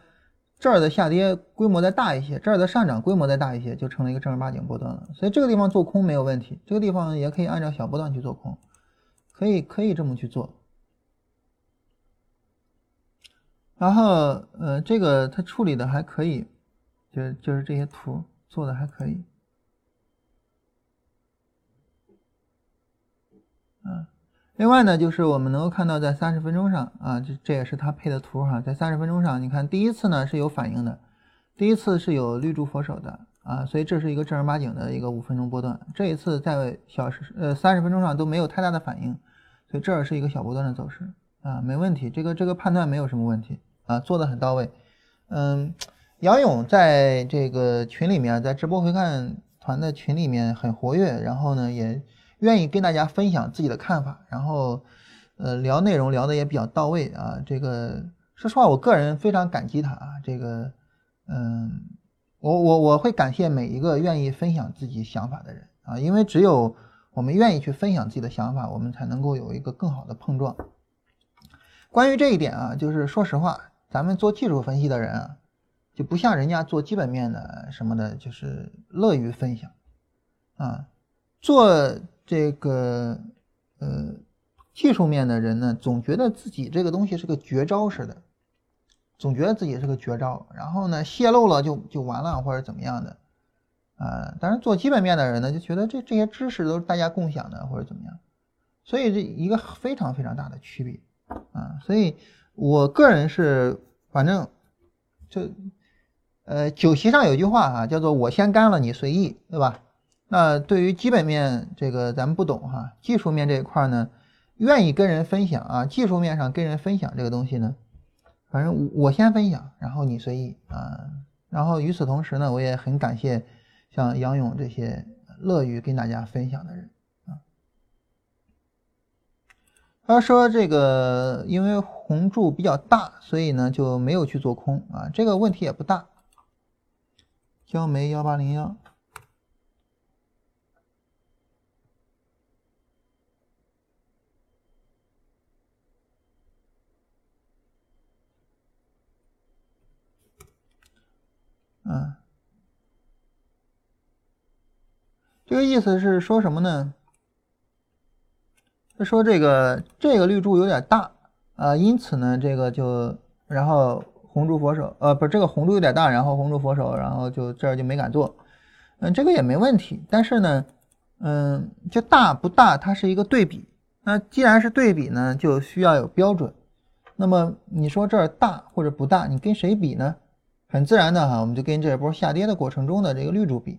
这儿的下跌规模再大一些，这儿的上涨规模再大一些，就成了一个正儿八经波段了。所以这个地方做空没有问题，这个地方也可以按照小波段去做空，可以可以这么去做。然后呃，这个它处理的还可以，就就是这些图做的还可以。啊，另外呢，就是我们能够看到，在三十分钟上啊，这这也是它配的图哈，在三十分钟上，你看第一次呢是有反应的，第一次是有绿柱佛手的啊，所以这是一个正儿八经的一个五分钟波段。这一次在小时呃三十分钟上都没有太大的反应，所以这儿是一个小波段的走势啊，没问题，这个这个判断没有什么问题啊，做的很到位。嗯，杨勇在这个群里面，在直播回看团的群里面很活跃，然后呢也。愿意跟大家分享自己的看法，然后，呃，聊内容聊的也比较到位啊。这个说实话，我个人非常感激他啊。这个，嗯，我我我会感谢每一个愿意分享自己想法的人啊，因为只有我们愿意去分享自己的想法，我们才能够有一个更好的碰撞。关于这一点啊，就是说实话，咱们做技术分析的人啊，就不像人家做基本面的什么的，就是乐于分享啊，做。这个呃技术面的人呢，总觉得自己这个东西是个绝招似的，总觉得自己是个绝招，然后呢泄露了就就完了或者怎么样的啊。当然做基本面的人呢，就觉得这这些知识都是大家共享的或者怎么样，所以这一个非常非常大的区别啊。所以我个人是反正就呃酒席上有句话哈，叫做我先干了你随意，对吧？那对于基本面这个咱们不懂哈，技术面这一块呢，愿意跟人分享啊，技术面上跟人分享这个东西呢，反正我先分享，然后你随意啊。然后与此同时呢，我也很感谢像杨勇这些乐于跟大家分享的人啊。他说这个因为红柱比较大，所以呢就没有去做空啊，这个问题也不大。焦煤幺八零幺。嗯，这个意思是说什么呢？他说这个这个绿柱有点大啊，因此呢，这个就然后红柱佛手，呃，不这个红柱有点大，然后红柱佛手，然后就这儿就没敢做。嗯，这个也没问题，但是呢，嗯，就大不大，它是一个对比。那既然是对比呢，就需要有标准。那么你说这儿大或者不大，你跟谁比呢？很自然的哈，我们就跟这波下跌的过程中的这个绿柱比。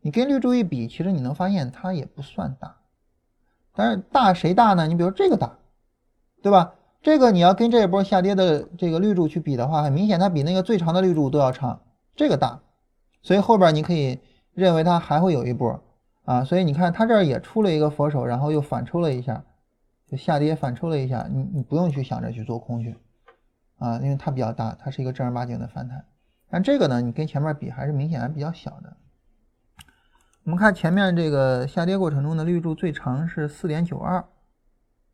你跟绿柱一比，其实你能发现它也不算大。但是大谁大呢？你比如这个大，对吧？这个你要跟这一波下跌的这个绿柱去比的话，很明显它比那个最长的绿柱都要长，这个大。所以后边你可以认为它还会有一波啊。所以你看它这儿也出了一个佛手，然后又反抽了一下，就下跌反抽了一下。你你不用去想着去做空去啊，因为它比较大，它是一个正儿八经的反弹。但这个呢，你跟前面比还是明显还比较小的。我们看前面这个下跌过程中的绿柱最长是四点九二，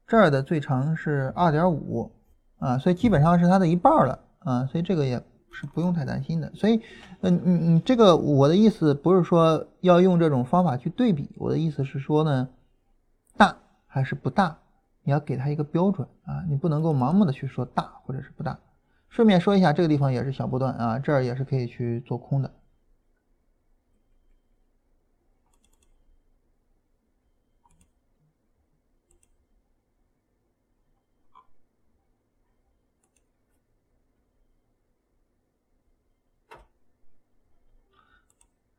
这儿的最长是二点五啊，所以基本上是它的一半了啊，所以这个也是不用太担心的。所以，嗯，你你这个我的意思不是说要用这种方法去对比，我的意思是说呢，大还是不大，你要给它一个标准啊，你不能够盲目的去说大或者是不大。顺便说一下，这个地方也是小波段啊，这儿也是可以去做空的。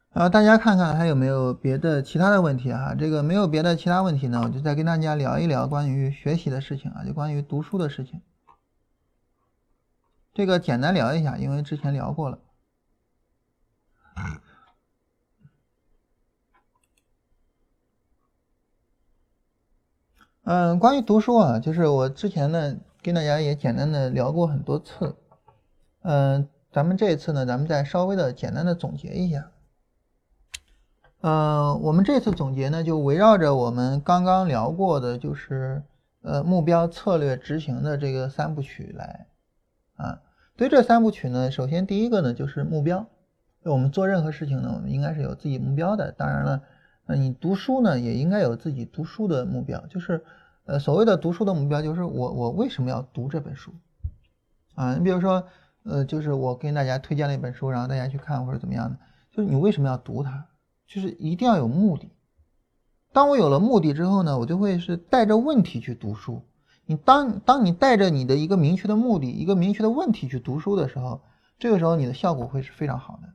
啊，大家看看还有没有别的其他的问题啊？这个没有别的其他问题呢，我就再跟大家聊一聊关于学习的事情啊，就关于读书的事情。这个简单聊一下，因为之前聊过了。嗯，关于读书啊，就是我之前呢跟大家也简单的聊过很多次。嗯，咱们这一次呢，咱们再稍微的简单的总结一下。嗯，我们这次总结呢，就围绕着我们刚刚聊过的，就是呃目标、策略、执行的这个三部曲来啊。对这三部曲呢，首先第一个呢就是目标，我们做任何事情呢，我们应该是有自己目标的。当然了，那你读书呢也应该有自己读书的目标，就是呃所谓的读书的目标，就是我我为什么要读这本书啊？你比如说呃，就是我跟大家推荐了一本书，然后大家去看或者怎么样的，就是你为什么要读它？就是一定要有目的。当我有了目的之后呢，我就会是带着问题去读书。你当当你带着你的一个明确的目的、一个明确的问题去读书的时候，这个时候你的效果会是非常好的。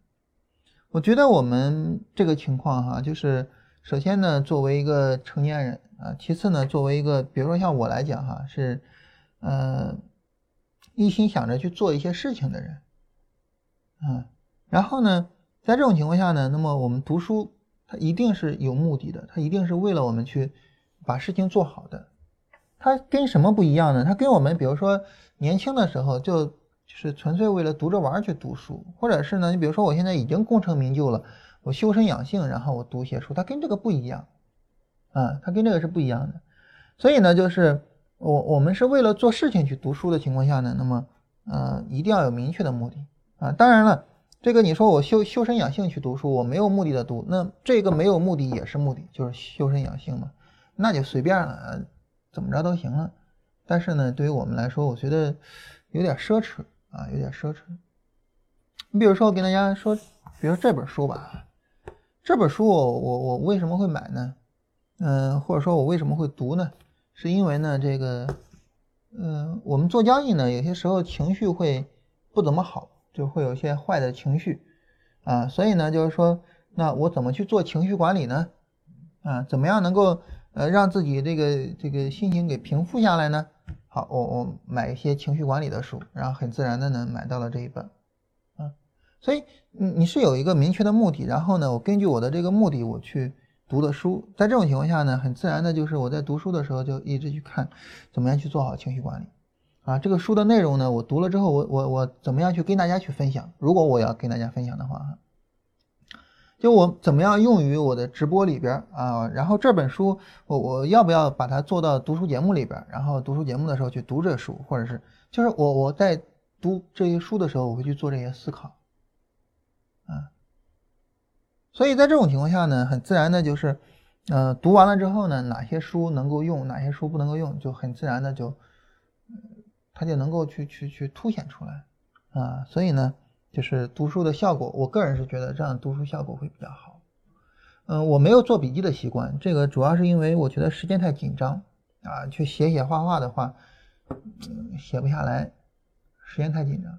我觉得我们这个情况哈，就是首先呢，作为一个成年人啊，其次呢，作为一个，比如说像我来讲哈，是呃一心想着去做一些事情的人，嗯，然后呢，在这种情况下呢，那么我们读书它一定是有目的的，它一定是为了我们去把事情做好的。它跟什么不一样呢？它跟我们比如说年轻的时候就就是纯粹为了读着玩去读书，或者是呢，你比如说我现在已经功成名就了，我修身养性，然后我读些书，它跟这个不一样，啊，它跟这个是不一样的。所以呢，就是我我们是为了做事情去读书的情况下呢，那么呃一定要有明确的目的啊。当然了，这个你说我修修身养性去读书，我没有目的的读，那这个没有目的也是目的，就是修身养性嘛，那就随便了。怎么着都行了，但是呢，对于我们来说，我觉得有点奢侈啊，有点奢侈。你比如说，我跟大家说，比如这本书吧，这本书我我我为什么会买呢？嗯，或者说我为什么会读呢？是因为呢，这个，嗯，我们做交易呢，有些时候情绪会不怎么好，就会有些坏的情绪啊，所以呢，就是说，那我怎么去做情绪管理呢？啊，怎么样能够？呃，让自己这个这个心情给平复下来呢。好，我我买一些情绪管理的书，然后很自然的呢买到了这一本，啊，所以你你是有一个明确的目的，然后呢，我根据我的这个目的我去读的书，在这种情况下呢，很自然的就是我在读书的时候就一直去看怎么样去做好情绪管理，啊，这个书的内容呢，我读了之后，我我我怎么样去跟大家去分享？如果我要跟大家分享的话，就我怎么样用于我的直播里边啊？然后这本书我我要不要把它做到读书节目里边？然后读书节目的时候去读这书，或者是就是我我在读这些书的时候，我会去做这些思考啊所以在这种情况下呢，很自然的就是，呃，读完了之后呢，哪些书能够用，哪些书不能够用，就很自然的就，它就能够去去去凸显出来啊。所以呢，就是读书的效果，我个人是觉得这样读书效果会比较好。嗯，我没有做笔记的习惯，这个主要是因为我觉得时间太紧张啊，去写写画画的话，写不下来，时间太紧张。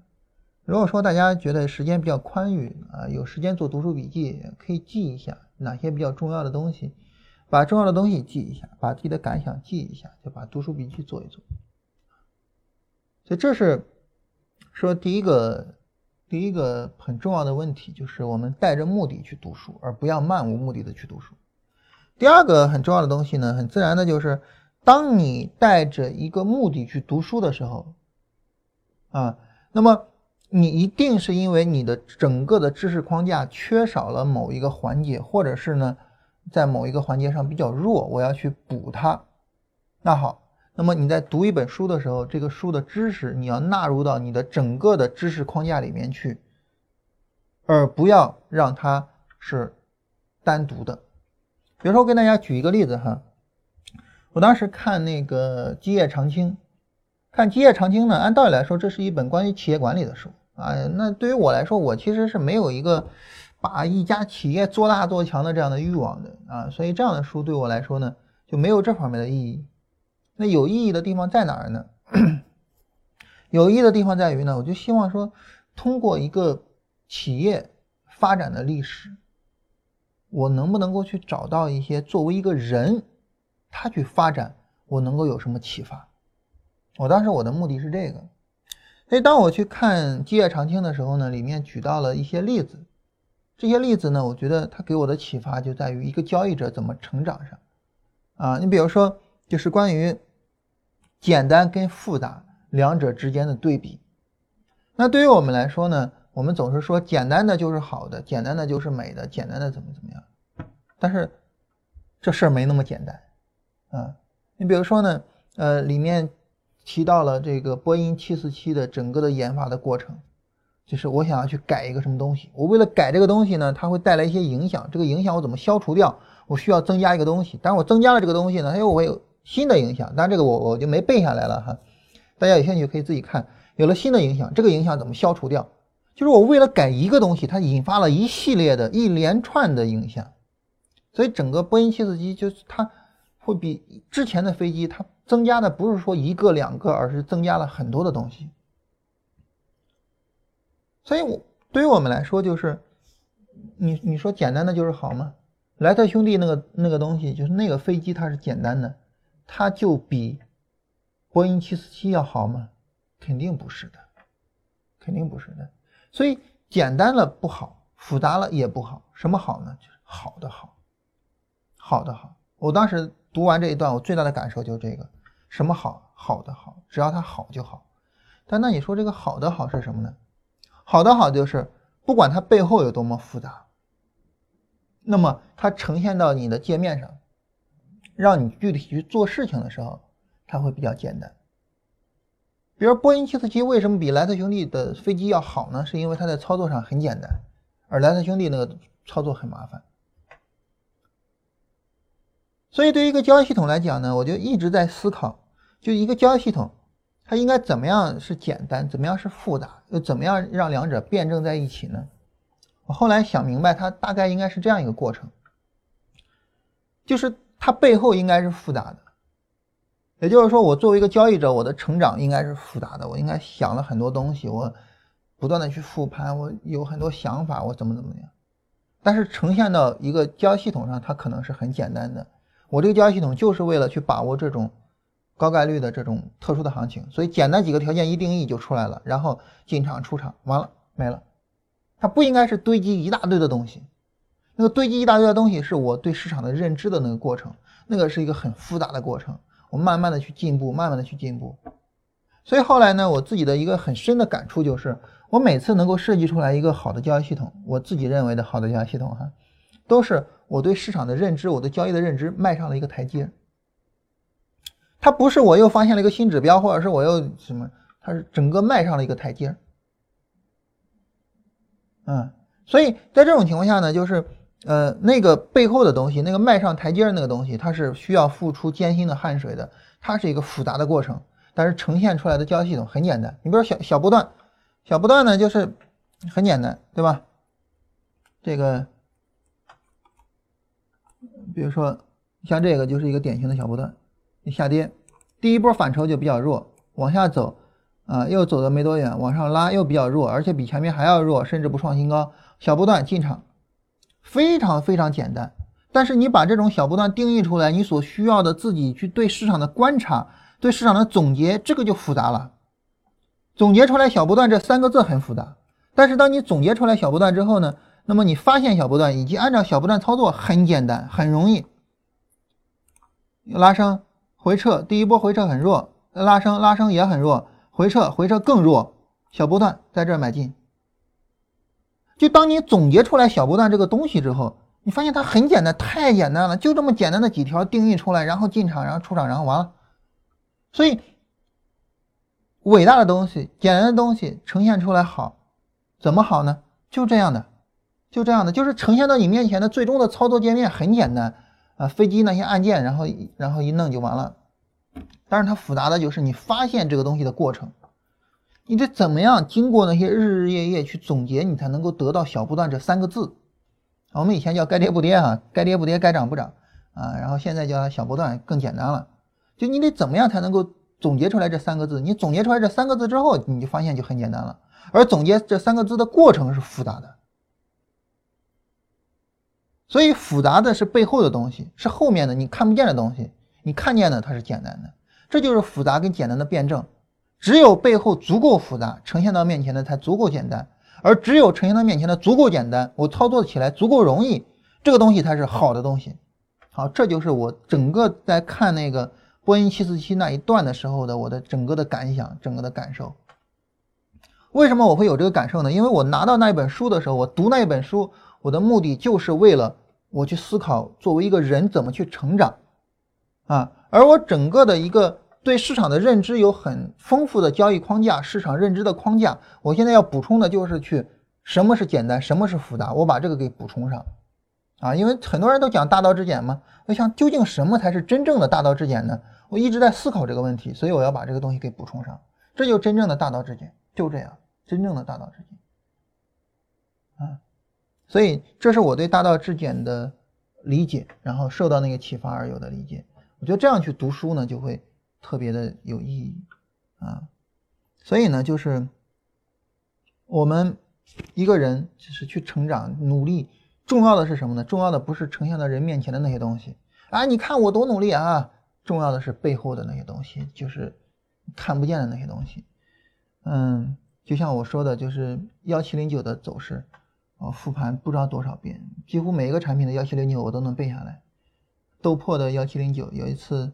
如果说大家觉得时间比较宽裕啊，有时间做读书笔记，可以记一下哪些比较重要的东西，把重要的东西记一下，把自己的感想记一下，就把读书笔记做一做。所以这是说第一个，第一个很重要的问题，就是我们带着目的去读书，而不要漫无目的的去读书。第二个很重要的东西呢，很自然的就是，当你带着一个目的去读书的时候，啊，那么。你一定是因为你的整个的知识框架缺少了某一个环节，或者是呢，在某一个环节上比较弱，我要去补它。那好，那么你在读一本书的时候，这个书的知识你要纳入到你的整个的知识框架里面去，而不要让它是单独的。比如说，我跟大家举一个例子哈，我当时看那个《基业长青》，看《基业长青》呢，按道理来说，这是一本关于企业管理的书。啊，那对于我来说，我其实是没有一个把一家企业做大做强的这样的欲望的啊，所以这样的书对我来说呢，就没有这方面的意义。那有意义的地方在哪儿呢？[clears throat] 有意义的地方在于呢，我就希望说，通过一个企业发展的历史，我能不能够去找到一些作为一个人，他去发展，我能够有什么启发？我当时我的目的是这个。所以，当我去看《基业长青》的时候呢，里面举到了一些例子。这些例子呢，我觉得它给我的启发就在于一个交易者怎么成长上。啊，你比如说，就是关于简单跟复杂两者之间的对比。那对于我们来说呢，我们总是说简单的就是好的，简单的就是美的，简单的怎么怎么样。但是这事儿没那么简单。啊，你比如说呢，呃，里面。提到了这个波音747的整个的研发的过程，就是我想要去改一个什么东西，我为了改这个东西呢，它会带来一些影响，这个影响我怎么消除掉？我需要增加一个东西，但是我增加了这个东西呢，它又会有新的影响，但这个我我就没背下来了哈，大家有兴趣可以自己看，有了新的影响，这个影响怎么消除掉？就是我为了改一个东西，它引发了一系列的一连串的影响，所以整个波音747就是它会比之前的飞机它。增加的不是说一个两个，而是增加了很多的东西。所以，我对于我们来说，就是你你说简单的就是好吗？莱特兄弟那个那个东西，就是那个飞机，它是简单的，它就比波音七四七要好吗？肯定不是的，肯定不是的。所以，简单了不好，复杂了也不好。什么好呢？就是好的好，好的好。我当时读完这一段，我最大的感受就是这个。什么好？好的好，只要它好就好。但那你说这个好的好是什么呢？好的好就是不管它背后有多么复杂，那么它呈现到你的界面上，让你具体去做事情的时候，它会比较简单。比如波音747为什么比莱特兄弟的飞机要好呢？是因为它在操作上很简单，而莱特兄弟那个操作很麻烦。所以对于一个交易系统来讲呢，我就一直在思考。就一个交易系统，它应该怎么样是简单，怎么样是复杂，又怎么样让两者辩证在一起呢？我后来想明白，它大概应该是这样一个过程，就是它背后应该是复杂的，也就是说，我作为一个交易者，我的成长应该是复杂的，我应该想了很多东西，我不断的去复盘，我有很多想法，我怎么怎么样，但是呈现到一个交易系统上，它可能是很简单的，我这个交易系统就是为了去把握这种。高概率的这种特殊的行情，所以简单几个条件一定义就出来了，然后进场出场完了没了。它不应该是堆积一大堆的东西，那个堆积一大堆的东西是我对市场的认知的那个过程，那个是一个很复杂的过程，我慢慢的去进步，慢慢的去进步。所以后来呢，我自己的一个很深的感触就是，我每次能够设计出来一个好的交易系统，我自己认为的好的交易系统哈，都是我对市场的认知，我对交易的认知迈上了一个台阶。它不是我又发现了一个新指标，或者是我又什么，它是整个迈上了一个台阶嗯，所以在这种情况下呢，就是呃，那个背后的东西，那个迈上台阶的那个东西，它是需要付出艰辛的汗水的，它是一个复杂的过程。但是呈现出来的交易系统很简单，你比如小小波段，小波段呢就是很简单，对吧？这个，比如说像这个就是一个典型的小波段，你下跌，第一波反抽就比较弱，往下走，啊，又走的没多远，往上拉又比较弱，而且比前面还要弱，甚至不创新高，小波段进场，非常非常简单。但是你把这种小波段定义出来，你所需要的自己去对市场的观察。对市场的总结，这个就复杂了。总结出来小波段这三个字很复杂，但是当你总结出来小波段之后呢，那么你发现小波段以及按照小波段操作很简单，很容易。拉升回撤，第一波回撤很弱，拉升拉升也很弱，回撤回撤更弱，小波段在这儿买进。就当你总结出来小波段这个东西之后，你发现它很简单，太简单了，就这么简单的几条定义出来，然后进场，然后出场，然后完了。所以，伟大的东西、简单的东西呈现出来好，怎么好呢？就这样的，就这样的，就是呈现到你面前的最终的操作界面很简单啊，飞机那些按键，然后然后一弄就完了。但是它复杂的就是你发现这个东西的过程，你得怎么样经过那些日日夜夜去总结，你才能够得到小波段这三个字。我们以前叫该跌不跌啊，该跌不跌，该涨不涨啊，然后现在叫小波段更简单了。就你得怎么样才能够总结出来这三个字？你总结出来这三个字之后，你就发现就很简单了。而总结这三个字的过程是复杂的，所以复杂的是背后的东西，是后面的你看不见的东西。你看见的它是简单的，这就是复杂跟简单的辩证。只有背后足够复杂，呈现到面前的才足够简单；而只有呈现到面前的足够简单，我操作起来足够容易，这个东西才是好的东西。好，这就是我整个在看那个。波音七四七那一段的时候的我的整个的感想，整个的感受。为什么我会有这个感受呢？因为我拿到那一本书的时候，我读那一本书，我的目的就是为了我去思考作为一个人怎么去成长啊。而我整个的一个对市场的认知有很丰富的交易框架，市场认知的框架。我现在要补充的就是去什么是简单，什么是复杂，我把这个给补充上啊。因为很多人都讲大道至简嘛，我想究竟什么才是真正的大道至简呢？我一直在思考这个问题，所以我要把这个东西给补充上，这就真正的大道至简，就这样，真正的大道至简，啊，所以这是我对大道至简的理解，然后受到那个启发而有的理解。我觉得这样去读书呢，就会特别的有意义，啊，所以呢，就是我们一个人就是去成长、努力，重要的是什么呢？重要的不是呈现在人面前的那些东西，啊，你看我多努力啊。重要的是背后的那些东西，就是看不见的那些东西。嗯，就像我说的，就是幺七零九的走势，我复盘不知道多少遍，几乎每一个产品的幺七零九我都能背下来。豆粕的幺七零九，有一次，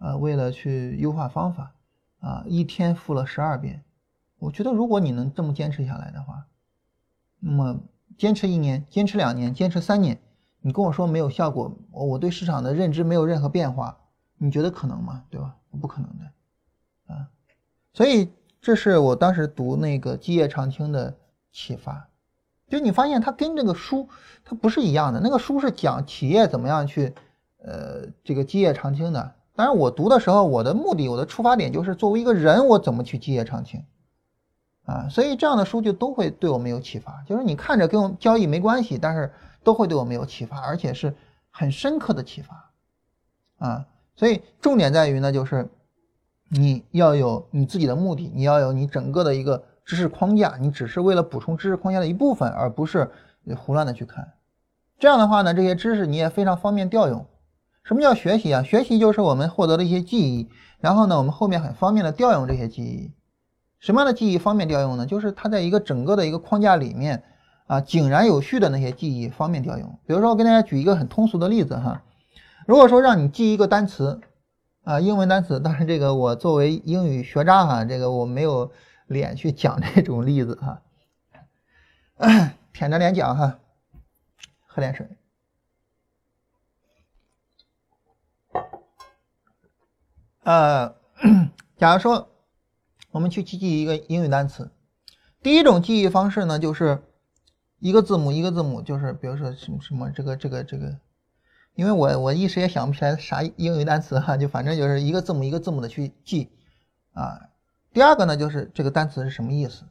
呃，为了去优化方法，啊，一天复了十二遍。我觉得如果你能这么坚持下来的话，那么坚持一年，坚持两年，坚持三年，你跟我说没有效果，我我对市场的认知没有任何变化。你觉得可能吗？对吧？不可能的，啊，所以这是我当时读那个《基业长青》的启发。就你发现它跟这个书它不是一样的，那个书是讲企业怎么样去，呃，这个基业长青的。当然我读的时候，我的目的，我的出发点就是作为一个人，我怎么去基业长青，啊，所以这样的书就都会对我们有启发。就是你看着跟我交易没关系，但是都会对我们有启发，而且是很深刻的启发，啊。所以重点在于呢，就是你要有你自己的目的，你要有你整个的一个知识框架，你只是为了补充知识框架的一部分，而不是胡乱的去看。这样的话呢，这些知识你也非常方便调用。什么叫学习啊？学习就是我们获得的一些记忆，然后呢，我们后面很方便的调用这些记忆。什么样的记忆方便调用呢？就是它在一个整个的一个框架里面啊，井然有序的那些记忆方便调用。比如说，我跟大家举一个很通俗的例子哈。如果说让你记一个单词，啊，英文单词，当然这个我作为英语学渣哈，这个我没有脸去讲这种例子哈，[coughs] 舔着脸讲哈，喝点水。呃，[clears throat] 假如说我们去记记一个英语单词，第一种记忆方式呢，就是一个字母一个字母，就是比如说什么什么这个这个这个，因为我我一时也想不起来啥英语单词哈，[laughs] 就反正就是一个字母一个字母的去记啊。第二个呢，就是这个单词是什么意思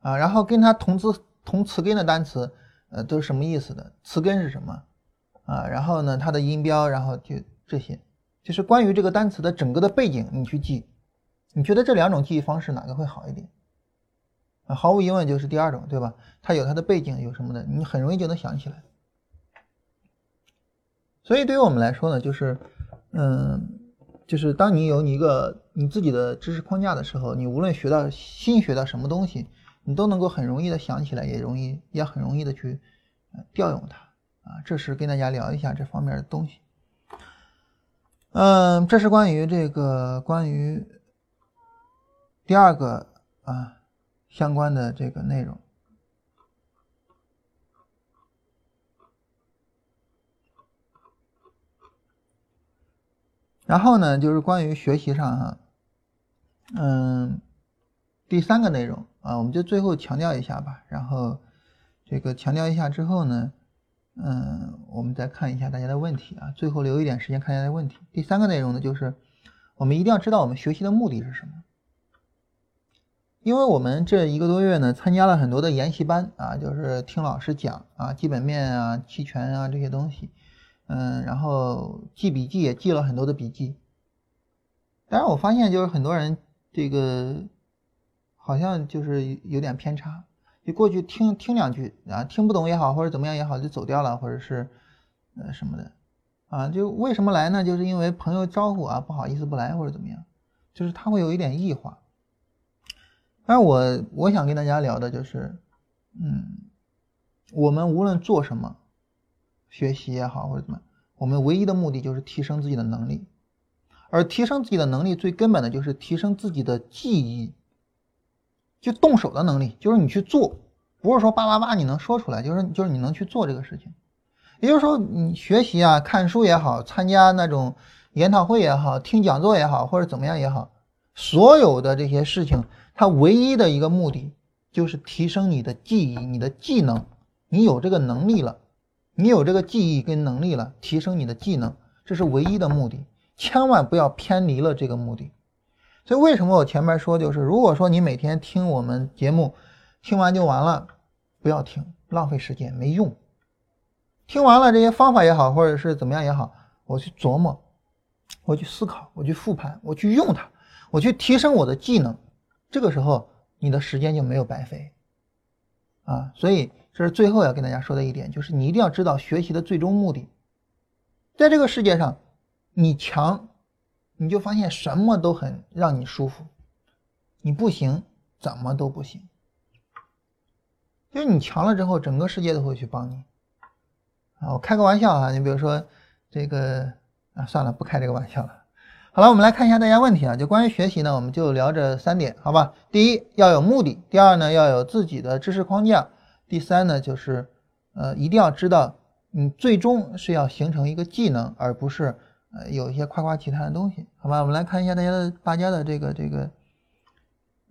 啊？然后跟它同字同词根的单词，呃，都是什么意思的？词根是什么啊？然后呢，它的音标，然后就这些，就是关于这个单词的整个的背景，你去记。你觉得这两种记忆方式哪个会好一点？啊，毫无疑问就是第二种，对吧？它有它的背景，有什么的，你很容易就能想起来。所以对于我们来说呢，就是，嗯，就是当你有你一个你自己的知识框架的时候，你无论学到新学到什么东西，你都能够很容易的想起来，也容易也很容易的去调用它。啊，这是跟大家聊一下这方面的东西。嗯，这是关于这个关于。第二个啊，相关的这个内容，然后呢，就是关于学习上哈，嗯，第三个内容啊，我们就最后强调一下吧。然后这个强调一下之后呢，嗯，我们再看一下大家的问题啊，最后留一点时间看大家的问题。第三个内容呢，就是我们一定要知道我们学习的目的是什么。因为我们这一个多月呢，参加了很多的研习班啊，就是听老师讲啊，基本面啊、期权啊这些东西，嗯，然后记笔记也记了很多的笔记。但是我发现就是很多人这个好像就是有点偏差，就过去听听两句啊，听不懂也好，或者怎么样也好，就走掉了，或者是呃什么的啊，就为什么来呢？就是因为朋友招呼啊，不好意思不来或者怎么样，就是他会有一点异化。但我我想跟大家聊的就是，嗯，我们无论做什么，学习也好或者怎么，我们唯一的目的就是提升自己的能力，而提升自己的能力最根本的就是提升自己的记忆，就动手的能力，就是你去做，不是说叭叭叭你能说出来，就是就是你能去做这个事情。也就是说，你学习啊，看书也好，参加那种研讨会也好，听讲座也好，或者怎么样也好，所有的这些事情。它唯一的一个目的就是提升你的记忆、你的技能。你有这个能力了，你有这个记忆跟能力了，提升你的技能，这是唯一的目的。千万不要偏离了这个目的。所以为什么我前面说，就是如果说你每天听我们节目，听完就完了，不要听，浪费时间，没用。听完了这些方法也好，或者是怎么样也好，我去琢磨，我去思考，我去复盘，我去用它，我去提升我的技能。这个时候，你的时间就没有白费，啊，所以这是最后要跟大家说的一点，就是你一定要知道学习的最终目的。在这个世界上，你强，你就发现什么都很让你舒服；你不行，怎么都不行。就是你强了之后，整个世界都会去帮你。啊，我开个玩笑啊，你比如说这个啊，算了，不开这个玩笑了。好了，我们来看一下大家问题啊，就关于学习呢，我们就聊这三点，好吧？第一要有目的，第二呢要有自己的知识框架，第三呢就是呃一定要知道你最终是要形成一个技能，而不是呃有一些夸夸其谈的东西，好吧？我们来看一下大家的大家的这个这个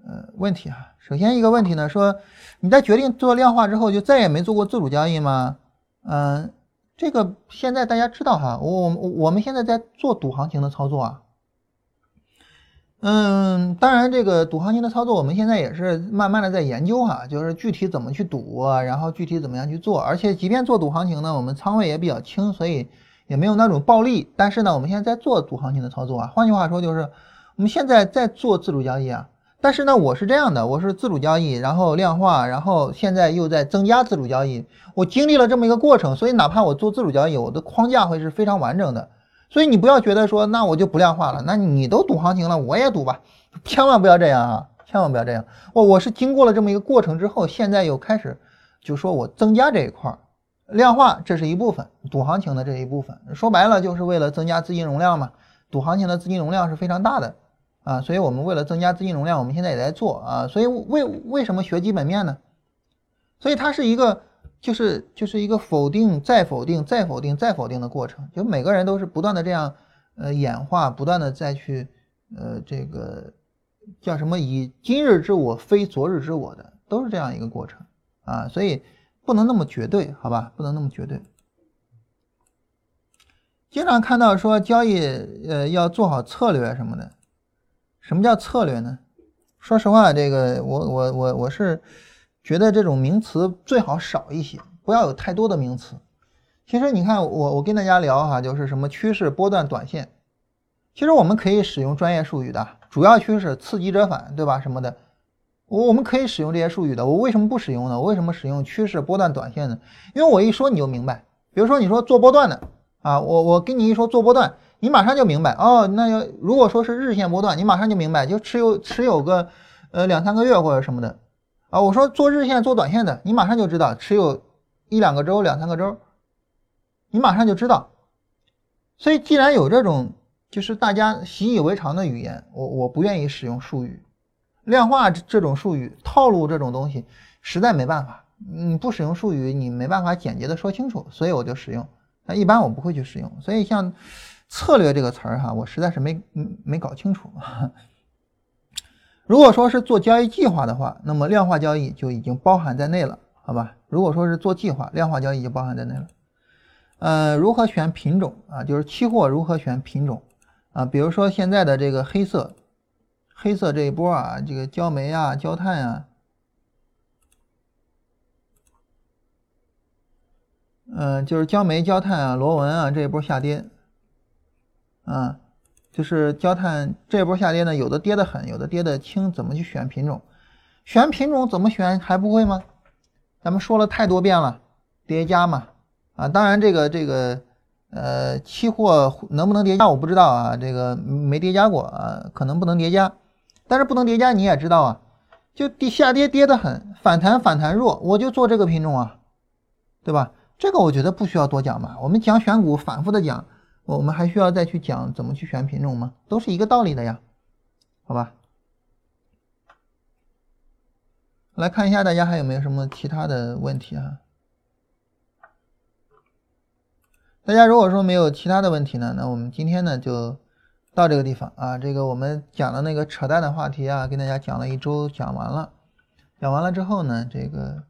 呃问题啊。首先一个问题呢说你在决定做量化之后就再也没做过自主交易吗？嗯，这个现在大家知道哈，我我我们现在在做赌行情的操作啊。嗯，当然，这个赌行情的操作，我们现在也是慢慢的在研究哈，就是具体怎么去赌啊，然后具体怎么样去做。而且，即便做赌行情呢，我们仓位也比较轻，所以也没有那种暴利。但是呢，我们现在在做赌行情的操作啊。换句话说，就是我们现在在做自主交易啊。但是呢，我是这样的，我是自主交易，然后量化，然后现在又在增加自主交易。我经历了这么一个过程，所以哪怕我做自主交易，我的框架会是非常完整的。所以你不要觉得说，那我就不量化了，那你都赌行情了，我也赌吧，千万不要这样啊，千万不要这样。我我是经过了这么一个过程之后，现在又开始就说我增加这一块儿，量化这是一部分，赌行情的这一部分，说白了就是为了增加资金容量嘛。赌行情的资金容量是非常大的啊，所以我们为了增加资金容量，我们现在也在做啊。所以为为什么学基本面呢？所以它是一个。就是就是一个否定再否定再否定再否定的过程，就每个人都是不断的这样呃演化，不断的再去呃这个叫什么以今日之我非昨日之我的，都是这样一个过程啊，所以不能那么绝对，好吧？不能那么绝对。经常看到说交易呃要做好策略什么的，什么叫策略呢？说实话，这个我我我我是觉得这种名词最好少一些，不要有太多的名词。其实你看我我跟大家聊哈，就是什么趋势、波段、短线，其实我们可以使用专业术语的，主要趋势、次级折返，对吧？什么的，我我们可以使用这些术语的。我为什么不使用呢？我为什么使用趋势、波段、短线呢？因为我一说你就明白。比如说你说做波段的。啊，我我跟你一说做波段，你马上就明白哦。那要如果说是日线波段，你马上就明白，就持有持有个呃两三个月或者什么的啊。我说做日线做短线的，你马上就知道持有一两个周两三个周，你马上就知道。所以既然有这种就是大家习以为常的语言，我我不愿意使用术语，量化这种术语套路这种东西实在没办法，你不使用术语你没办法简洁的说清楚，所以我就使用。那一般我不会去使用，所以像策略这个词儿哈，我实在是没没搞清楚。[laughs] 如果说是做交易计划的话，那么量化交易就已经包含在内了，好吧？如果说是做计划，量化交易就包含在内了。呃，如何选品种啊？就是期货如何选品种啊？比如说现在的这个黑色，黑色这一波啊，这个焦煤啊、焦炭啊。嗯，就是焦煤、焦炭啊、螺纹啊这一波下跌，啊，就是焦炭这一波下跌呢，有的跌得很，有的跌得轻，怎么去选品种？选品种怎么选还不会吗？咱们说了太多遍了，叠加嘛，啊，当然这个这个呃，期货能不能叠加我不知道啊，这个没叠加过啊，可能不能叠加，但是不能叠加你也知道啊，就跌下跌跌得很，反弹反弹弱，我就做这个品种啊，对吧？这个我觉得不需要多讲吧，我们讲选股反复的讲，我们还需要再去讲怎么去选品种吗？都是一个道理的呀，好吧？来看一下大家还有没有什么其他的问题啊？大家如果说没有其他的问题呢，那我们今天呢就到这个地方啊。这个我们讲的那个扯淡的话题啊，跟大家讲了一周，讲完了，讲完了之后呢，这个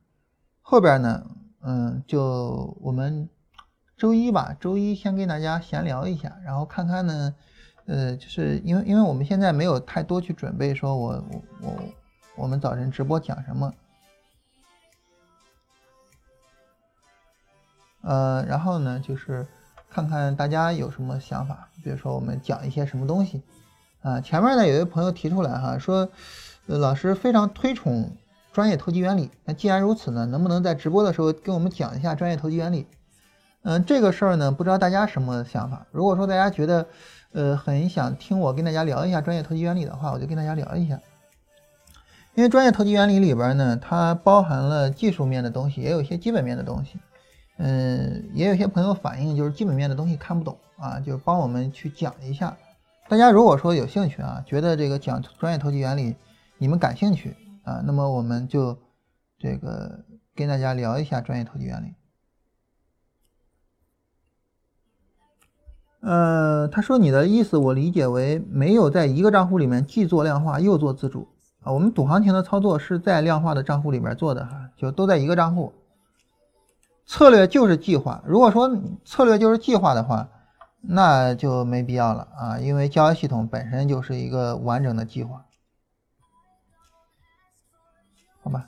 后边呢。嗯，就我们周一吧，周一先跟大家闲聊一下，然后看看呢，呃，就是因为因为我们现在没有太多去准备，说我我我我们早晨直播讲什么，呃，然后呢，就是看看大家有什么想法，比如说我们讲一些什么东西，啊，前面呢有一位朋友提出来哈，说老师非常推崇。专业投机原理，那既然如此呢，能不能在直播的时候跟我们讲一下专业投机原理？嗯，这个事儿呢，不知道大家什么想法。如果说大家觉得，呃，很想听我跟大家聊一下专业投机原理的话，我就跟大家聊一下。因为专业投机原理里边呢，它包含了技术面的东西，也有一些基本面的东西。嗯，也有些朋友反映就是基本面的东西看不懂啊，就帮我们去讲一下。大家如果说有兴趣啊，觉得这个讲专业投机原理你们感兴趣。啊，那么我们就这个跟大家聊一下专业投机原理。呃，他说你的意思我理解为没有在一个账户里面既做量化又做自主啊。我们赌行情的操作是在量化的账户里面做的哈，就都在一个账户。策略就是计划，如果说策略就是计划的话，那就没必要了啊，因为交易系统本身就是一个完整的计划。好吧，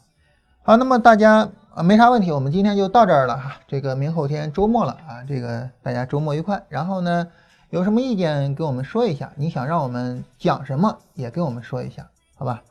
好，那么大家啊没啥问题，我们今天就到这儿了哈。这个明后天周末了啊，这个大家周末愉快。然后呢，有什么意见跟我们说一下，你想让我们讲什么也跟我们说一下，好吧？